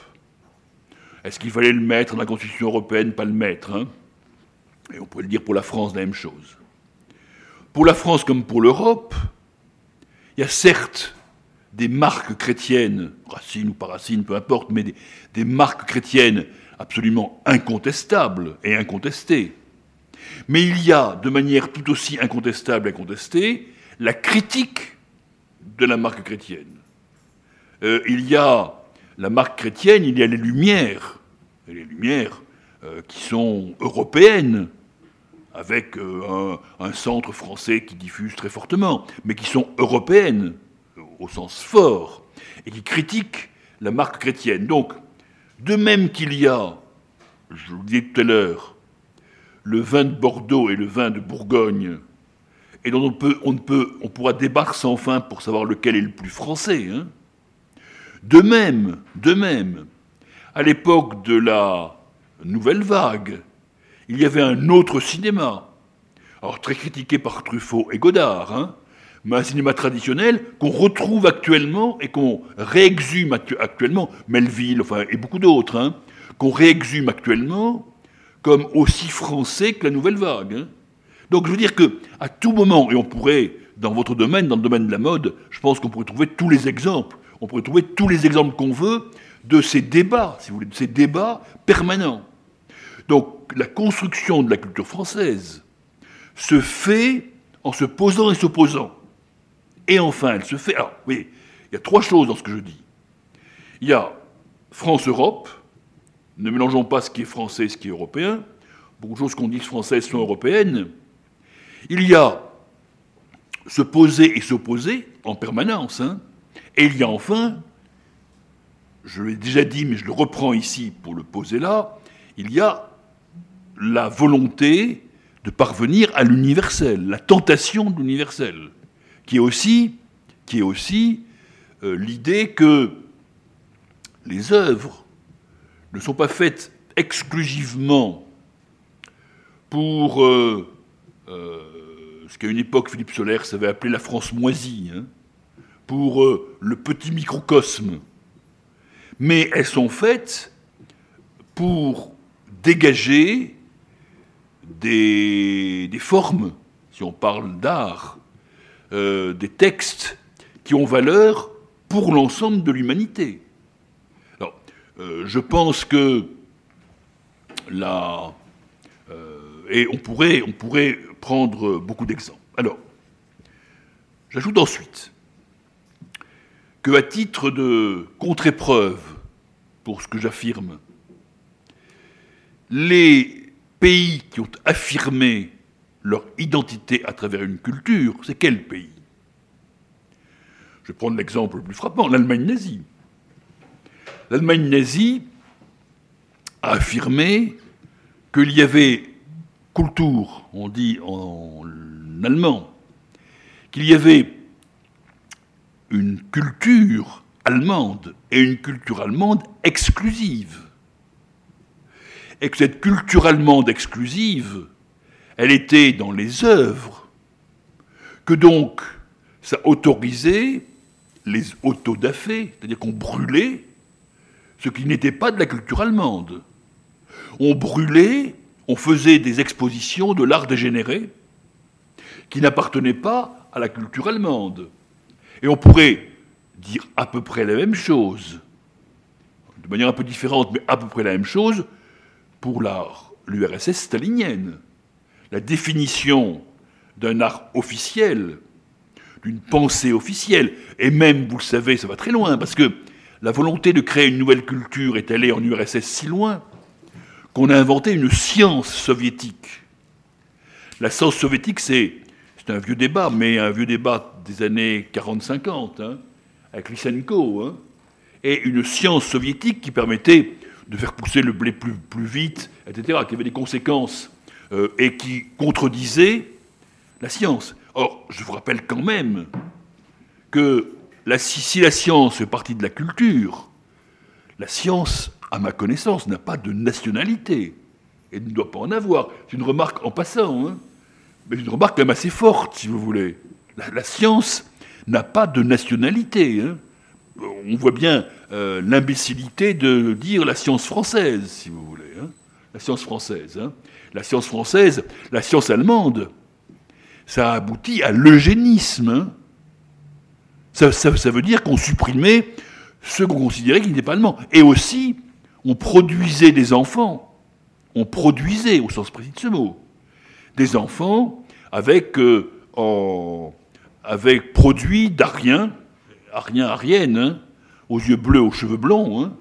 Est-ce qu'il fallait le mettre dans la Constitution européenne, pas le mettre hein Et on pourrait le dire pour la France, la même chose. Pour la France comme pour l'Europe, il y a certes des marques chrétiennes, racines ou pas racines, peu importe, mais des, marques chrétiennes absolument incontestables et incontestées. Mais il y a, de manière tout aussi incontestable et incontestée, la critique de la marque chrétienne. Euh, il y a la marque chrétienne, il y a les Lumières, les Lumières euh, qui sont européennes, avec euh, un, centre français qui diffuse très fortement, mais qui sont européennes au sens fort, et qui critique la marque chrétienne. Donc, de même qu'il y a, je vous le disais tout à l'heure, le vin de Bordeaux et le vin de Bourgogne, et dont on, peut, on, peut, on pourra débattre sans fin pour savoir lequel est le plus français. Hein. De même, de même, à l'époque de la nouvelle vague, il y avait un autre cinéma, alors très critiqué par Truffaut et Godard, hein, mais un cinéma traditionnel qu'on retrouve actuellement et qu'on réexhume actuellement, Melville et beaucoup d'autres, hein, qu'on réexhume actuellement comme aussi français que la nouvelle vague. Hein. Donc je veux dire que à tout moment, et on pourrait, dans votre domaine, dans le domaine de la mode, je pense qu'on pourrait trouver tous les exemples, on pourrait trouver tous les exemples qu'on veut de ces débats, si vous voulez, de ces débats permanents. Donc la construction de la culture française se fait en se posant et s'opposant. Et enfin, elle se fait. Alors, oui, il y a trois choses dans ce que je dis. Il y a France-Europe, ne mélangeons pas ce qui est français et ce qui est européen. Beaucoup de choses qu'on dit françaises sont européennes. Il y a se poser et s'opposer en permanence. Hein. Et il y a enfin, je l'ai déjà dit, mais je le reprends ici pour le poser là, il y a la volonté de parvenir à l'universel, la tentation de l'universel, qui est aussi, qui est aussi euh, l'idée que les œuvres ne sont pas faites exclusivement pour euh, euh, ce qu'à une époque Philippe Solaire savait appeler la France moisie, hein, pour le petit microcosme, mais elles sont faites pour dégager des, formes, si on parle d'art, euh, des textes qui ont valeur pour l'ensemble de l'humanité. Alors, euh, je pense que là, euh, et on pourrait, on pourrait prendre beaucoup d'exemples. Alors, j'ajoute ensuite que, à titre de contre-épreuve pour ce que j'affirme, les pays qui ont affirmé leur identité à travers une culture, c'est quel pays? Je vais prendre l'exemple le plus frappant, l'Allemagne nazie. L'Allemagne nazie a affirmé qu'il y avait Kultur, on dit en allemand, qu'il y avait une culture allemande et une culture allemande exclusive et que cette culture allemande exclusive, elle était dans les œuvres, que donc ça autorisait les autodafés, c'est-à-dire qu'on brûlait ce qui n'était pas de la culture allemande. On brûlait, on faisait des expositions de l'art dégénéré qui n'appartenaient pas à la culture allemande. Et on pourrait dire à peu près la même chose, de manière un peu différente, mais à peu près la même chose, pour l'URSS stalinienne. La définition d'un art officiel, d'une pensée officielle, et même, vous le savez, ça va très loin, parce que la volonté de créer une nouvelle culture est allée en URSS si loin qu'on a inventé une science soviétique. La science soviétique, c'est un vieux débat, mais un vieux débat des années 40-50, hein, avec Lysenko, hein, et une science soviétique qui permettait de faire pousser le blé plus, vite, etc., qui avait des conséquences euh, et qui contredisaient la science. Or, je vous rappelle quand même que si la science fait partie de la culture, la science, à ma connaissance, n'a pas de nationalité et ne doit pas en avoir. C'est une remarque en passant, hein, mais une remarque quand même assez forte, si vous voulez. La, science n'a pas de nationalité. Hein. On voit bien euh, l'imbécilité de dire la science française, si vous voulez. Hein. la science française. Hein. la science française, la science allemande, ça a abouti à l'eugénisme. Ça, ça, veut dire qu'on supprimait ce qu'on considérait qui n'était pas allemand. Et aussi, on produisait des enfants. On produisait, au sens précis de ce mot, des enfants avec, euh, produits d'ariens, ariens, ariennes, aux yeux bleus, aux cheveux blonds, hein,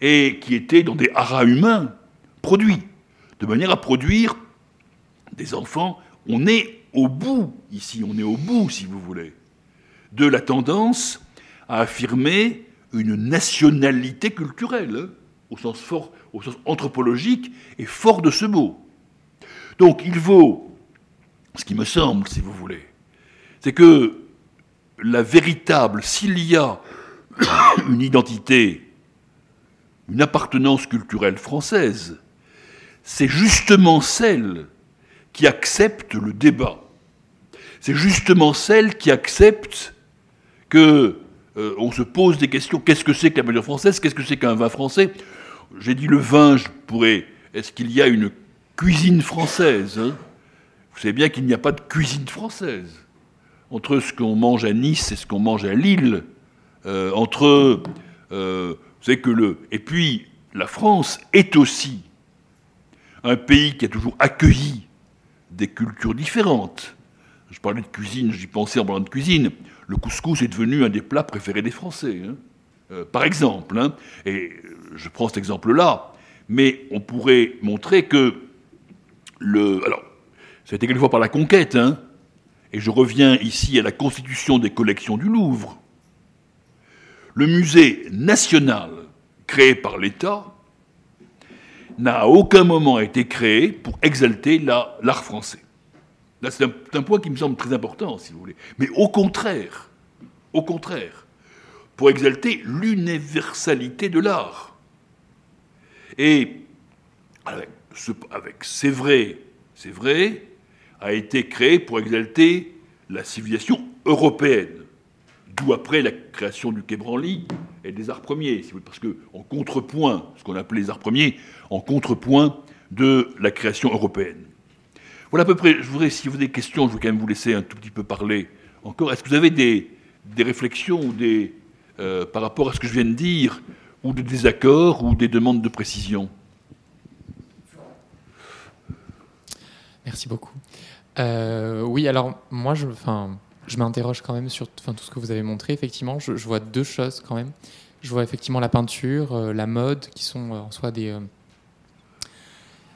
et qui étaient dans des haras humains produits, de manière à produire des enfants. On est au bout, ici, on est au bout, si vous voulez, de la tendance à affirmer une nationalité culturelle, hein, au sens fort, au sens anthropologique, et fort de ce mot. Donc il vaut, ce qui me semble, si vous voulez, c'est que la véritable, s'il y a *coughs* une identité, une appartenance culturelle française, c'est justement celle qui accepte le débat. C'est justement celle qui accepte que euh, on se pose des questions. Qu'est-ce que c'est que la manière française? Qu'est-ce que c'est qu'un vin français? J'ai dit le vin, je pourrais. Est-ce qu'il y a une cuisine française hein vous savez bien qu'il n'y a pas de cuisine française. Entre ce qu'on mange à Nice et ce qu'on mange à Lille, euh, entre. Euh, savez que le. Et puis, la France est aussi un pays qui a toujours accueilli des cultures différentes. Je parlais de cuisine, j'y pensais en parlant de cuisine. Le couscous est devenu un des plats préférés des Français, hein. euh, par exemple. Hein. Et je prends cet exemple-là, mais on pourrait montrer que Alors, ça a été quelquefois par la conquête, hein, et je reviens ici à la constitution des collections du Louvre. Le musée national créé par l'État n'a à aucun moment été créé pour exalter l'art français. Là, c'est un, point qui me semble très important, si vous voulez. Mais au contraire, au contraire, pour exalter l'universalité de l'art. Et avec c'est vrai, c'est vrai, a été créé pour exalter la civilisation européenne. D'où après la création du Quai Branly et des arts premiers, parce qu'en contrepoint, ce qu'on appelait les arts premiers, en contrepoint de la création européenne. Voilà à peu près, je voudrais, si vous avez des questions, je veux quand même vous laisser un tout petit peu parler encore. Est-ce que vous avez des, réflexions ou euh, par rapport à ce que je viens de dire, ou des désaccords, ou des demandes de précision? Merci beaucoup. Euh, oui, alors moi, je, je m'interroge quand même sur tout ce que vous avez montré. Effectivement, je, vois deux choses quand même. Je vois effectivement la peinture, euh, la mode, qui sont en soi des.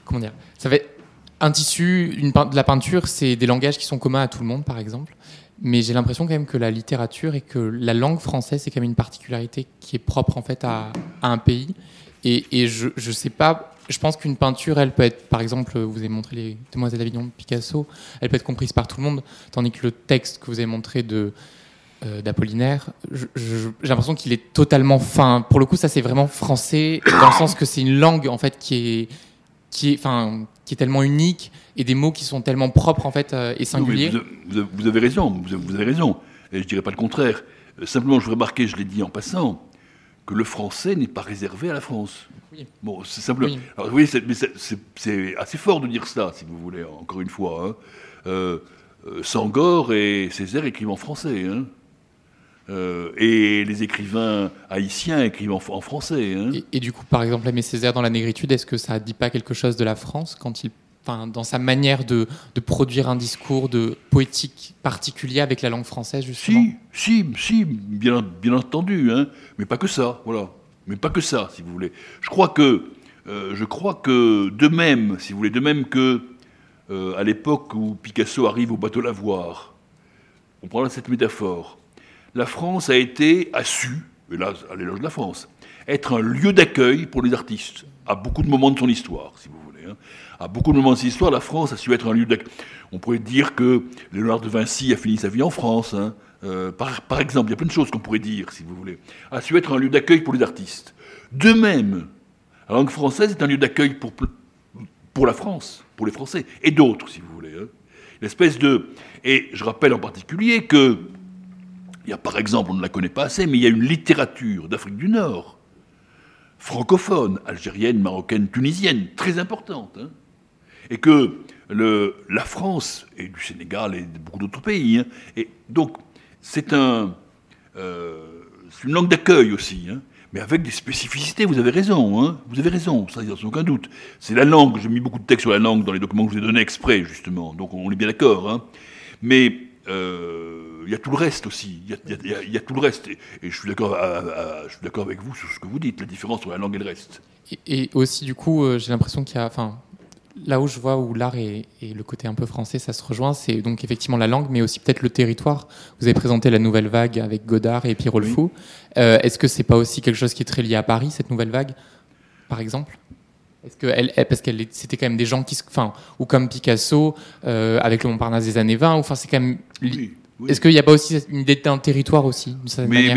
comment dire Ça fait un tissu, une, de la peinture, c'est des langages qui sont communs à tout le monde, par exemple. Mais j'ai l'impression quand même que la littérature et que la langue française, c'est quand même une particularité qui est propre en fait à, un pays. Et je ne sais pas, je pense qu'une peinture, elle peut être, par exemple, vous avez montré les Demoiselles d'Avignon de Picasso, elle peut être comprise par tout le monde, tandis que le texte que vous avez montré de euh, d'Apollinaire, j'ai l'impression qu'il est totalement fin. Pour le coup, ça c'est vraiment français, dans le sens que c'est une langue en fait qui est qui est, enfin, qui est tellement unique et des mots qui sont tellement propres en fait euh, et singuliers. vous, avez, raison, vous avez, raison. Et je dirais pas le contraire. Euh, simplement, je voudrais marquer, je l'ai dit en passant, que le français n'est pas réservé à la France. Oui. Bon, c'est simplement. Alors, oui, c'est assez fort de dire ça, si vous voulez, encore une fois. Hein. Euh, Sangor et Césaire écrivent en français. Hein. Euh, et les écrivains haïtiens écrivent en, français. Hein. Et, du coup, par exemple, Aimé Césaire dans la négritude, est-ce que ça ne dit pas quelque chose de la France quand il, dans sa manière de, produire un discours de poétique particulier avec la langue française, justement Si, si, si, bien, entendu, hein, mais pas que ça, voilà. Mais pas que ça, si vous voulez. Je crois que, euh, je crois que de même, si vous voulez, de même que euh, à l'époque où Picasso arrive au bateau Lavoir, on prend là cette métaphore, la France a été, a su, et là, à l'éloge de la France, être un lieu d'accueil pour les artistes, à beaucoup de moments de son histoire, si vous voulez. Hein. À beaucoup de moments de son histoire, la France a su être un lieu d'accueil. On pourrait dire que Léonard de Vinci a fini sa vie en France. Hein. Euh, par, exemple, il y a plein de choses qu'on pourrait dire, si vous voulez. A su être un lieu d'accueil pour les artistes. De même, la langue française est un lieu d'accueil pour, pour la France, pour les Français, et d'autres, si vous voulez. Hein. Une espèce de. Et je rappelle en particulier que il y a par exemple, on ne la connaît pas assez, mais il y a une littérature d'Afrique du Nord, francophone, algérienne, marocaine, tunisienne, très importante. Hein. Et que la France, et du Sénégal et de beaucoup d'autres pays, hein, et donc c'est euh, une langue d'accueil aussi, hein, mais avec des spécificités, vous avez raison, vous avez raison, ça, sans aucun doute. C'est la langue, j'ai mis beaucoup de textes sur la langue dans les documents que je vous ai donnés exprès, justement, donc on est bien d'accord. Mais euh, il y a tout le reste aussi. Il y, a tout le reste. Et, je suis d'accord avec vous sur ce que vous dites, la différence entre la langue et le reste. Et, aussi, du coup, euh, j'ai l'impression qu'il y a. là où je vois où l'art et, le côté un peu français, ça se rejoint, c'est donc effectivement la langue, mais aussi peut-être le territoire. Vous avez présenté la nouvelle vague avec Godard et Pierre Rolfou. Euh, est-ce que c'est pas aussi quelque chose qui est très lié à Paris, cette nouvelle vague, par exemple? Est-ce que elle, parce qu'elle c'était quand même des gens qui, enfin, ou comme Picasso euh, avec le Montparnasse des années 20, enfin c'est quand même. Est-ce qu'il n'y a pas aussi une idée d'un territoire aussi Mais,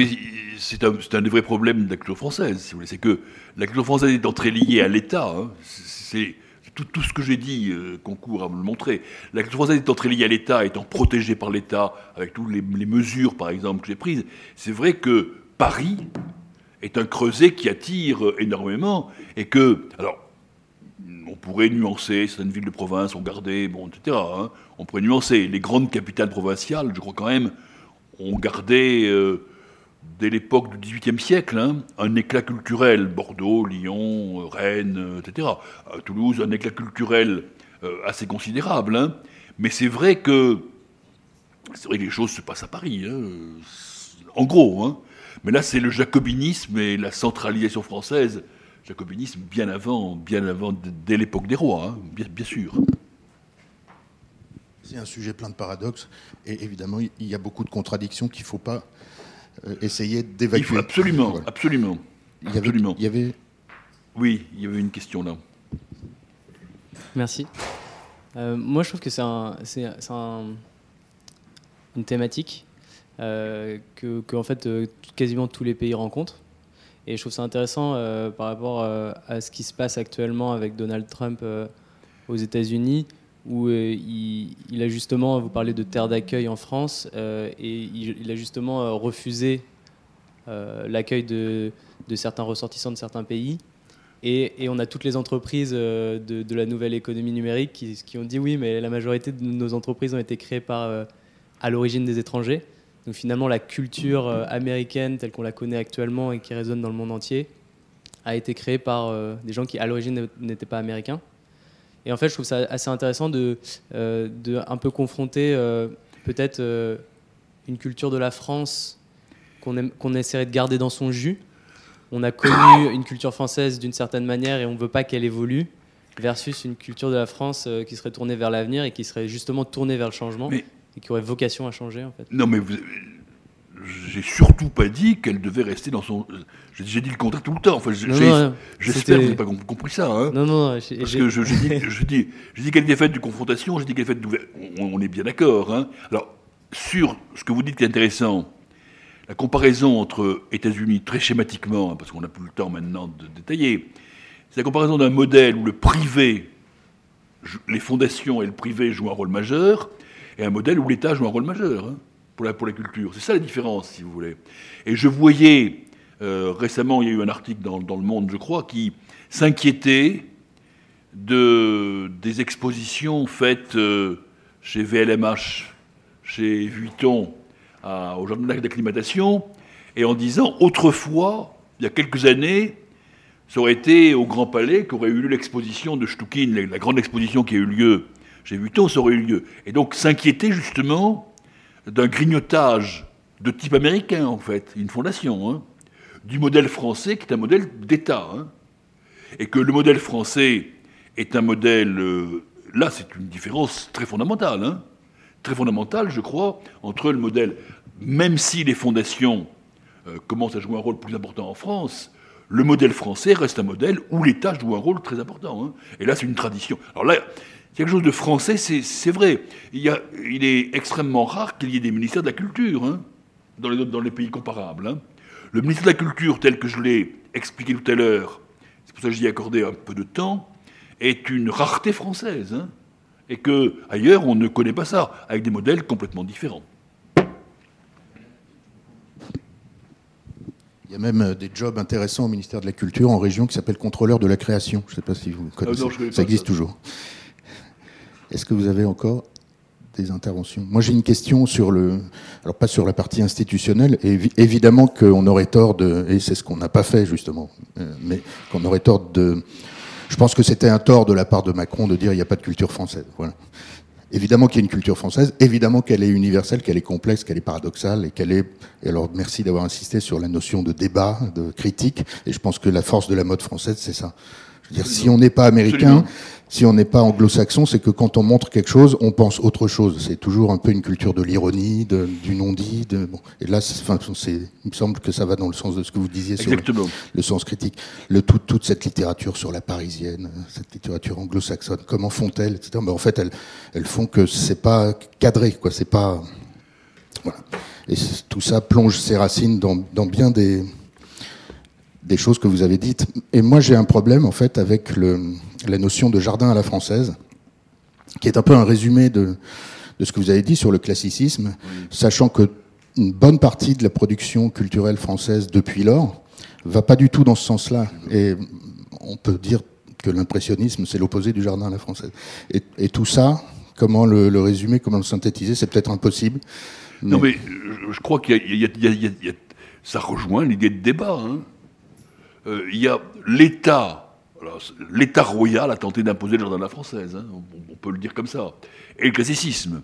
c'est un, un, des vrais problèmes de la culture française, si vous voulez. C'est que la culture française est très liée à l'État. Hein. C'est tout, ce que j'ai dit euh, concourt à me le montrer. La française étant très liée à l'État, étant protégée par l'État, avec toutes les, les, mesures, par exemple, que j'ai prises, c'est vrai que Paris est un creuset qui attire énormément et que, alors, on pourrait nuancer, certaines villes de province ont gardé, bon, etc. Hein. On pourrait nuancer. Les grandes capitales provinciales, je crois quand même, ont gardé, euh, dès l'époque du XVIIIe siècle, hein, un éclat culturel. Bordeaux, Lyon, Rennes, etc. À Toulouse, un éclat culturel assez considérable. Hein. Mais c'est vrai que c'est vrai que les choses se passent à Paris, hein, en gros. Mais là, c'est le jacobinisme et la centralisation française. Jacobinisme bien avant, bien avant, dès l'époque des rois, bien, bien, sûr. C'est un sujet plein de paradoxes. Et évidemment, il y a beaucoup de contradictions qu'il ne faut pas euh, essayer d'évacuer. Absolument, absolument. Il y, avait, absolument. il y avait. Oui, il y avait une question là. Merci. Euh, moi, je trouve que c'est un, un, une thématique euh, que, en fait euh, quasiment tous les pays rencontrent. Et je trouve ça intéressant euh, par rapport à ce qui se passe actuellement avec Donald Trump aux États-Unis, où il, a justement, vous parlez de terre d'accueil en France, et il, a justement refusé l'accueil de, certains ressortissants de certains pays. Et, on a toutes les entreprises de, la nouvelle économie numérique qui, qui, ont dit oui, mais la majorité de nos entreprises ont été créées par à l'origine des étrangers. Donc finalement, la culture euh, américaine telle qu'on la connaît actuellement et qui résonne dans le monde entier a été créée par euh, des gens qui à l'origine n'étaient pas américains. Et en fait, je trouve ça assez intéressant de, euh, de un peu confronter peut-être une culture de la France qu'on qu'on essaierait de garder dans son jus. On a connu une culture française d'une certaine manière et on ne veut pas qu'elle évolue versus une culture de la France qui serait tournée vers l'avenir et qui serait justement tournée vers le changement et qui aurait vocation à changer en fait. Non mais j'ai surtout pas dit qu'elle devait rester dans son. J'ai dit le contraire tout le temps. Enfin, j'espère que vous n'avez pas compris ça. Hein. non, non. Parce que je, dis, je dis, je dis qu'elle était faite de confrontation, je dis qu'elle est faite on, on, est bien d'accord. Hein. Alors, sur ce que vous dites qui est intéressant, la comparaison entre États-Unis, très schématiquement, hein, parce qu'on n'a plus le temps maintenant de détailler, c'est la comparaison d'un modèle où le privé, les fondations et le privé jouent un rôle majeur, et un modèle où l'État joue un rôle majeur hein, pour, la, pour la culture. C'est ça la différence, si vous voulez. Et je voyais, euh, récemment, il y a eu un article dans, dans Le Monde, je crois, qui s'inquiétait de, des expositions faites euh, chez VLMH, chez Vuitton, à, au jardin d'acclimatation, et en disant, autrefois, il y a quelques années, ça aurait été au Grand Palais qu'aurait eu lieu l'exposition de Stukin, la grande exposition qui a eu lieu j'ai vu tôt, ça aurait eu lieu. Et donc s'inquiéter justement d'un grignotage de type américain, en fait, une fondation, hein, du modèle français qui est un modèle d'État. Hein. et que le modèle français est un modèle. Euh, là, c'est une différence très fondamentale. Hein. très fondamentale, je crois, entre le modèle. Même si les fondations euh, commencent à jouer un rôle plus important en France, le modèle français reste un modèle où l'État joue un rôle très important. Et là, c'est une tradition. Alors là, quelque chose de français, c'est vrai. Il, y a, il, est extrêmement rare qu'il y ait des ministères de la culture hein, dans, les, dans, les, pays comparables. Hein. Le ministère de la Culture, tel que je l'ai expliqué tout à l'heure, c'est pour ça que j'y ai accordé un peu de temps, est une rareté française. Hein, et que ailleurs on ne connaît pas ça, avec des modèles complètement différents. Il y a même euh, des jobs intéressants au ministère de la Culture en région qui s'appelle contrôleur de la création. Je ne sais pas si vous ah connaissez. ça existe toujours. Est-ce que vous avez encore des interventions? Moi, j'ai une question sur le, alors pas sur la partie institutionnelle. évidemment qu'on aurait tort de, et c'est ce qu'on n'a pas fait justement, euh, mais qu'on aurait tort de. Je pense que c'était un tort de la part de Macron de dire il n'y a pas de culture française. Voilà. Évidemment qu'il y a une culture française, évidemment qu'elle est universelle, qu'elle est complexe, qu'elle est paradoxale et qu'elle est. Et alors, merci d'avoir insisté sur la notion de débat, de critique. Et je pense que la force de la mode française, c'est ça. Je veux dire, si on n'est pas américain, si on n'est pas anglo-saxon, c'est que quand on montre quelque chose, on pense autre chose. C'est toujours un peu une culture de l'ironie, du non-dit. Bon. Et là, enfin, il me semble que ça va dans le sens de ce que vous disiez sur le, sens critique. Le, tout, toute cette littérature sur la parisienne, cette littérature anglo-saxonne, comment font-elles, etc. Mais en fait, elles, elles font que c'est pas cadré, quoi. C'est pas. Voilà. Et tout ça plonge ses racines dans, dans bien des, des choses que vous avez dites. Et moi, j'ai un problème, en fait, avec le, la notion de jardin à la française, qui est un peu un résumé de, de ce que vous avez dit sur le classicisme, sachant que une bonne partie de la production culturelle française depuis lors va pas du tout dans ce sens-là. Et on peut dire que l'impressionnisme, c'est l'opposé du jardin à la française. Et, tout ça, comment le, résumer, comment le synthétiser, c'est peut-être impossible. Non, mais je, crois qu'il y, a, ça rejoint l'idée de débat. Hein. Euh, il y a l'État, l'État royal a tenté d'imposer le jardin à la française, hein, on, peut le dire comme ça, et le classicisme.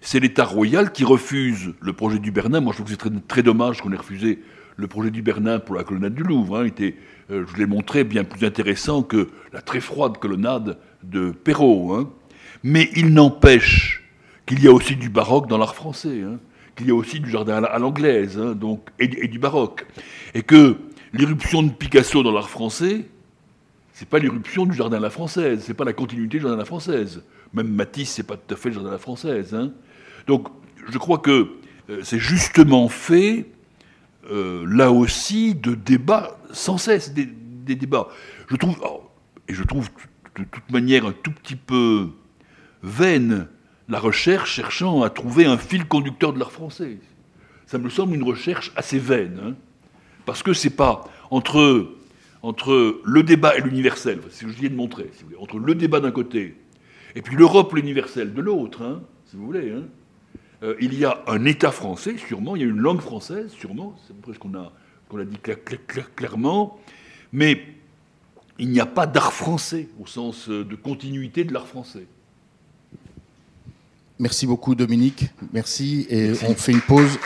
C'est l'État royal qui refuse le projet du Bernin. Moi, je trouve que c'est très, dommage qu'on ait refusé le projet du Bernin pour la colonnade du Louvre. Hein, était, euh, je l'ai montré, bien plus intéressant que la très froide colonnade de Perrault. Hein. Mais il n'empêche qu'il y a aussi du baroque dans l'art français, hein, qu'il y a aussi du jardin à l'anglaise, donc, et, du baroque. Et que l'irruption de Picasso dans l'art français, c'est pas l'irruption du jardin à la française, c'est pas la continuité du jardin à la française. Même Matisse, c'est pas tout à fait le jardin à la française. Donc, je crois que euh, c'est justement fait euh, là aussi de débats sans cesse, des, débats. Je trouve, et je trouve de toute manière un tout petit peu vaine la recherche cherchant à trouver un fil conducteur de l'art français. Ça me semble une recherche assez vaine, hein. parce que c'est pas entre, entre le débat et l'universel, c'est ce que je viens de montrer, entre le débat d'un côté et puis l'Europe, l'universel de l'autre, hein, si vous voulez. Hein. Euh, il y a un État français, sûrement, il y a une langue française, sûrement, c'est à peu près ce qu'on a, a dit clairement, mais il n'y a pas d'art français au sens euh, de continuité de l'art français. Merci beaucoup Dominique, merci et on fait une pause.